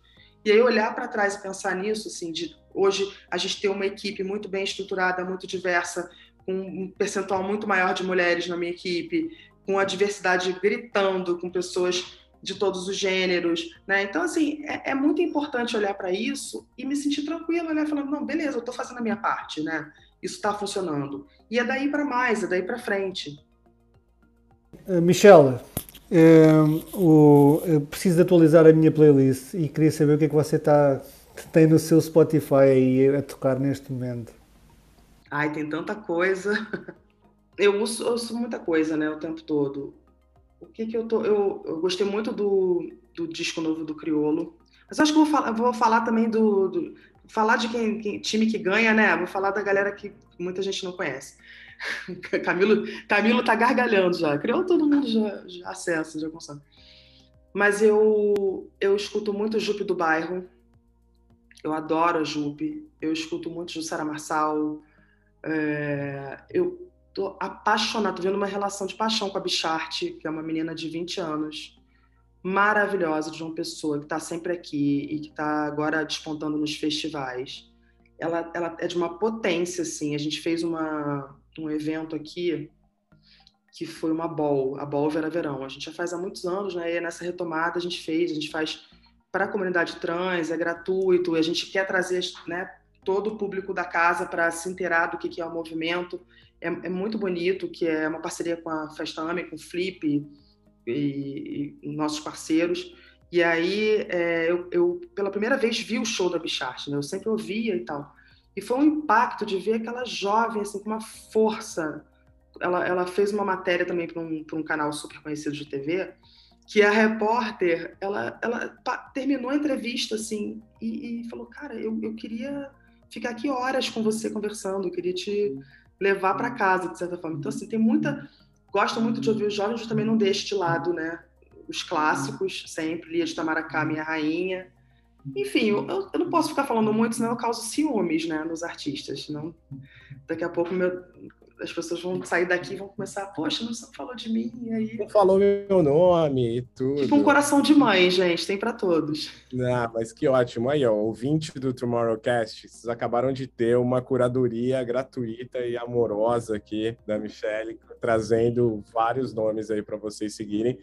E aí olhar para trás e pensar nisso, assim, de hoje a gente ter uma equipe muito bem estruturada, muito diversa, com um percentual muito maior de mulheres na minha equipe, com a diversidade gritando, com pessoas de todos os gêneros, né? Então, assim, é, é muito importante olhar para isso e me sentir tranquila, né? Falando, não, beleza, eu estou fazendo a minha parte, né? Isso está funcionando. E é daí para mais, é daí para frente. Uh, Michelle, uh, preciso atualizar a minha playlist e queria saber o que é que você tá, tem no seu Spotify aí a tocar neste momento. Ai, tem tanta coisa. Eu uso, ouço muita coisa, né, o tempo todo. O que que eu tô... Eu, eu gostei muito do, do disco novo do Criolo. Mas acho que vou falar, vou falar também do, do falar de quem, quem, time que ganha, né? Vou falar da galera que muita gente não conhece. Camilo, Camilo tá gargalhando já. Criou todo mundo já, já acessa, já consegue. Mas eu eu escuto muito Jupe do bairro. Eu adoro a Jupe. Eu escuto muito Jussara Marçal. É, eu tô apaixonada, tô vendo uma relação de paixão com a Bicharte, que é uma menina de 20 anos, maravilhosa de uma pessoa que está sempre aqui e que está agora despontando nos festivais. Ela, ela é de uma potência, assim. A gente fez uma, um evento aqui que foi uma bol, a bol Vera Verão. A gente já faz há muitos anos, né? E nessa retomada a gente fez, a gente faz para a comunidade trans, é gratuito, e a gente quer trazer né, todo o público da casa para se inteirar do que, que é o movimento. É, é, muito bonito, que é uma parceria com a Festa AME, com o Flip e, e nossos parceiros. E aí é, eu, eu, pela primeira vez, vi o show da Bichart, né? Eu sempre ouvia e tal. E foi um impacto de ver aquela jovem assim, com uma força. Ela, ela fez uma matéria também para um, um canal super conhecido de TV, que a repórter, ela, ela terminou a entrevista assim e, e falou, cara, eu, eu queria ficar aqui horas com você conversando, eu queria te levar para casa, de certa forma. Então, assim, tem muita. Gosto muito de ouvir os jovens, também não deixo de lado, né? Os clássicos, sempre, Lia de Tamaracá, Minha Rainha. Enfim, eu, eu, não posso ficar falando muito, senão eu causo ciúmes, né, nos artistas. Não, daqui a pouco meu, as pessoas vão sair daqui e vão começar, poxa, não falou de mim, e aí... Não falou meu nome e tudo. Tipo um coração de mãe, gente, tem para todos. Ah, mas que ótimo. Aí, ó, ouvinte do Tomorrowcast, vocês acabaram de ter uma curadoria gratuita e amorosa aqui da Michelle, trazendo vários nomes aí para vocês seguirem.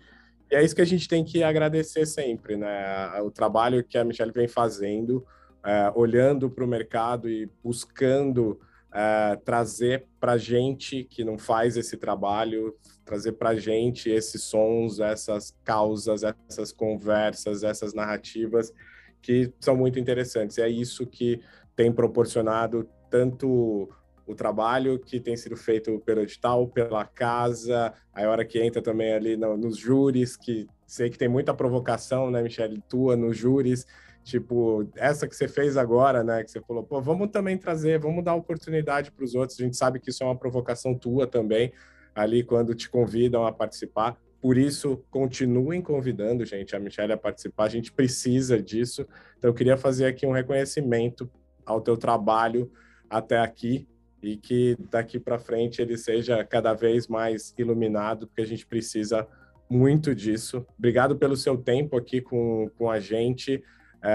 E é isso que a gente tem que agradecer sempre, né? O trabalho que a Michelle vem fazendo, é, olhando para o mercado e buscando é, trazer para gente que não faz esse trabalho, trazer para gente esses sons, essas causas, essas conversas, essas narrativas que são muito interessantes. E é isso que tem proporcionado tanto o trabalho que tem sido feito pelo edital, pela casa, a hora que entra também ali no, nos júris, que sei que tem muita provocação, né, Michelle, tua nos júris, Tipo, essa que você fez agora, né? Que você falou, pô, vamos também trazer, vamos dar oportunidade para os outros. A gente sabe que isso é uma provocação tua também, ali quando te convidam a participar. Por isso, continuem convidando, gente, a Michelle a participar. A gente precisa disso. Então, eu queria fazer aqui um reconhecimento ao teu trabalho até aqui e que daqui para frente ele seja cada vez mais iluminado, porque a gente precisa muito disso. Obrigado pelo seu tempo aqui com, com a gente. É,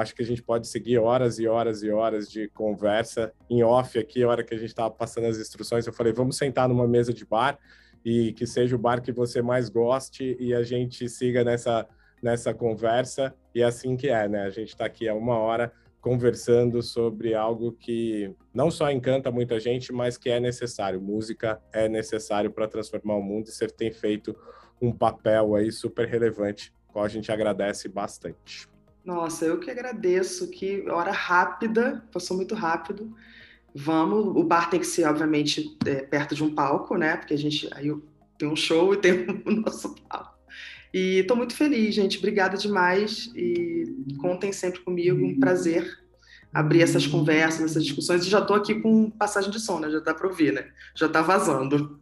acho que a gente pode seguir horas e horas e horas de conversa em off aqui, a hora que a gente estava passando as instruções, eu falei, vamos sentar numa mesa de bar e que seja o bar que você mais goste e a gente siga nessa, nessa conversa. E é assim que é, né? A gente está aqui há uma hora conversando sobre algo que não só encanta muita gente, mas que é necessário. Música é necessário para transformar o mundo e você tem feito um papel aí super relevante, qual a gente agradece bastante. Nossa, eu que agradeço, que hora rápida, passou muito rápido. Vamos, o bar tem que ser, obviamente, é, perto de um palco, né? Porque a gente aí tem um show e tem o nosso palco. E estou muito feliz, gente. Obrigada demais e contem sempre comigo. Um prazer abrir essas conversas, essas discussões. E já estou aqui com passagem de som, né? Já dá para ouvir, né? Já está vazando.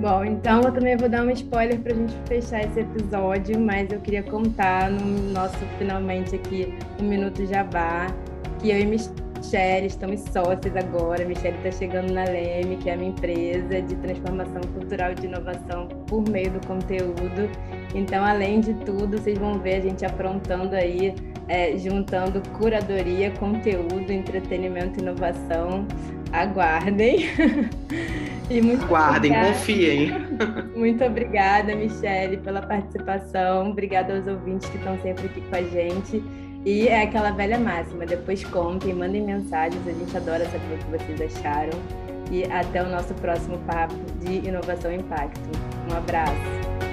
Bom, então eu também vou dar um spoiler para a gente fechar esse episódio, mas eu queria contar no nosso finalmente aqui um minuto jabá que eu e Michelle estamos sócios agora. Michelle está chegando na Leme, que é a minha empresa de transformação cultural e de inovação por meio do conteúdo. Então, além de tudo, vocês vão ver a gente aprontando aí, é, juntando curadoria, conteúdo, entretenimento e inovação. Aguardem. E muito Guardem, obrigada. confiem. Muito obrigada, Michele, pela participação. Obrigada aos ouvintes que estão sempre aqui com a gente. E é aquela velha máxima, depois contem, mandem mensagens, a gente adora saber o que vocês acharam. E até o nosso próximo papo de inovação e impacto. Um abraço.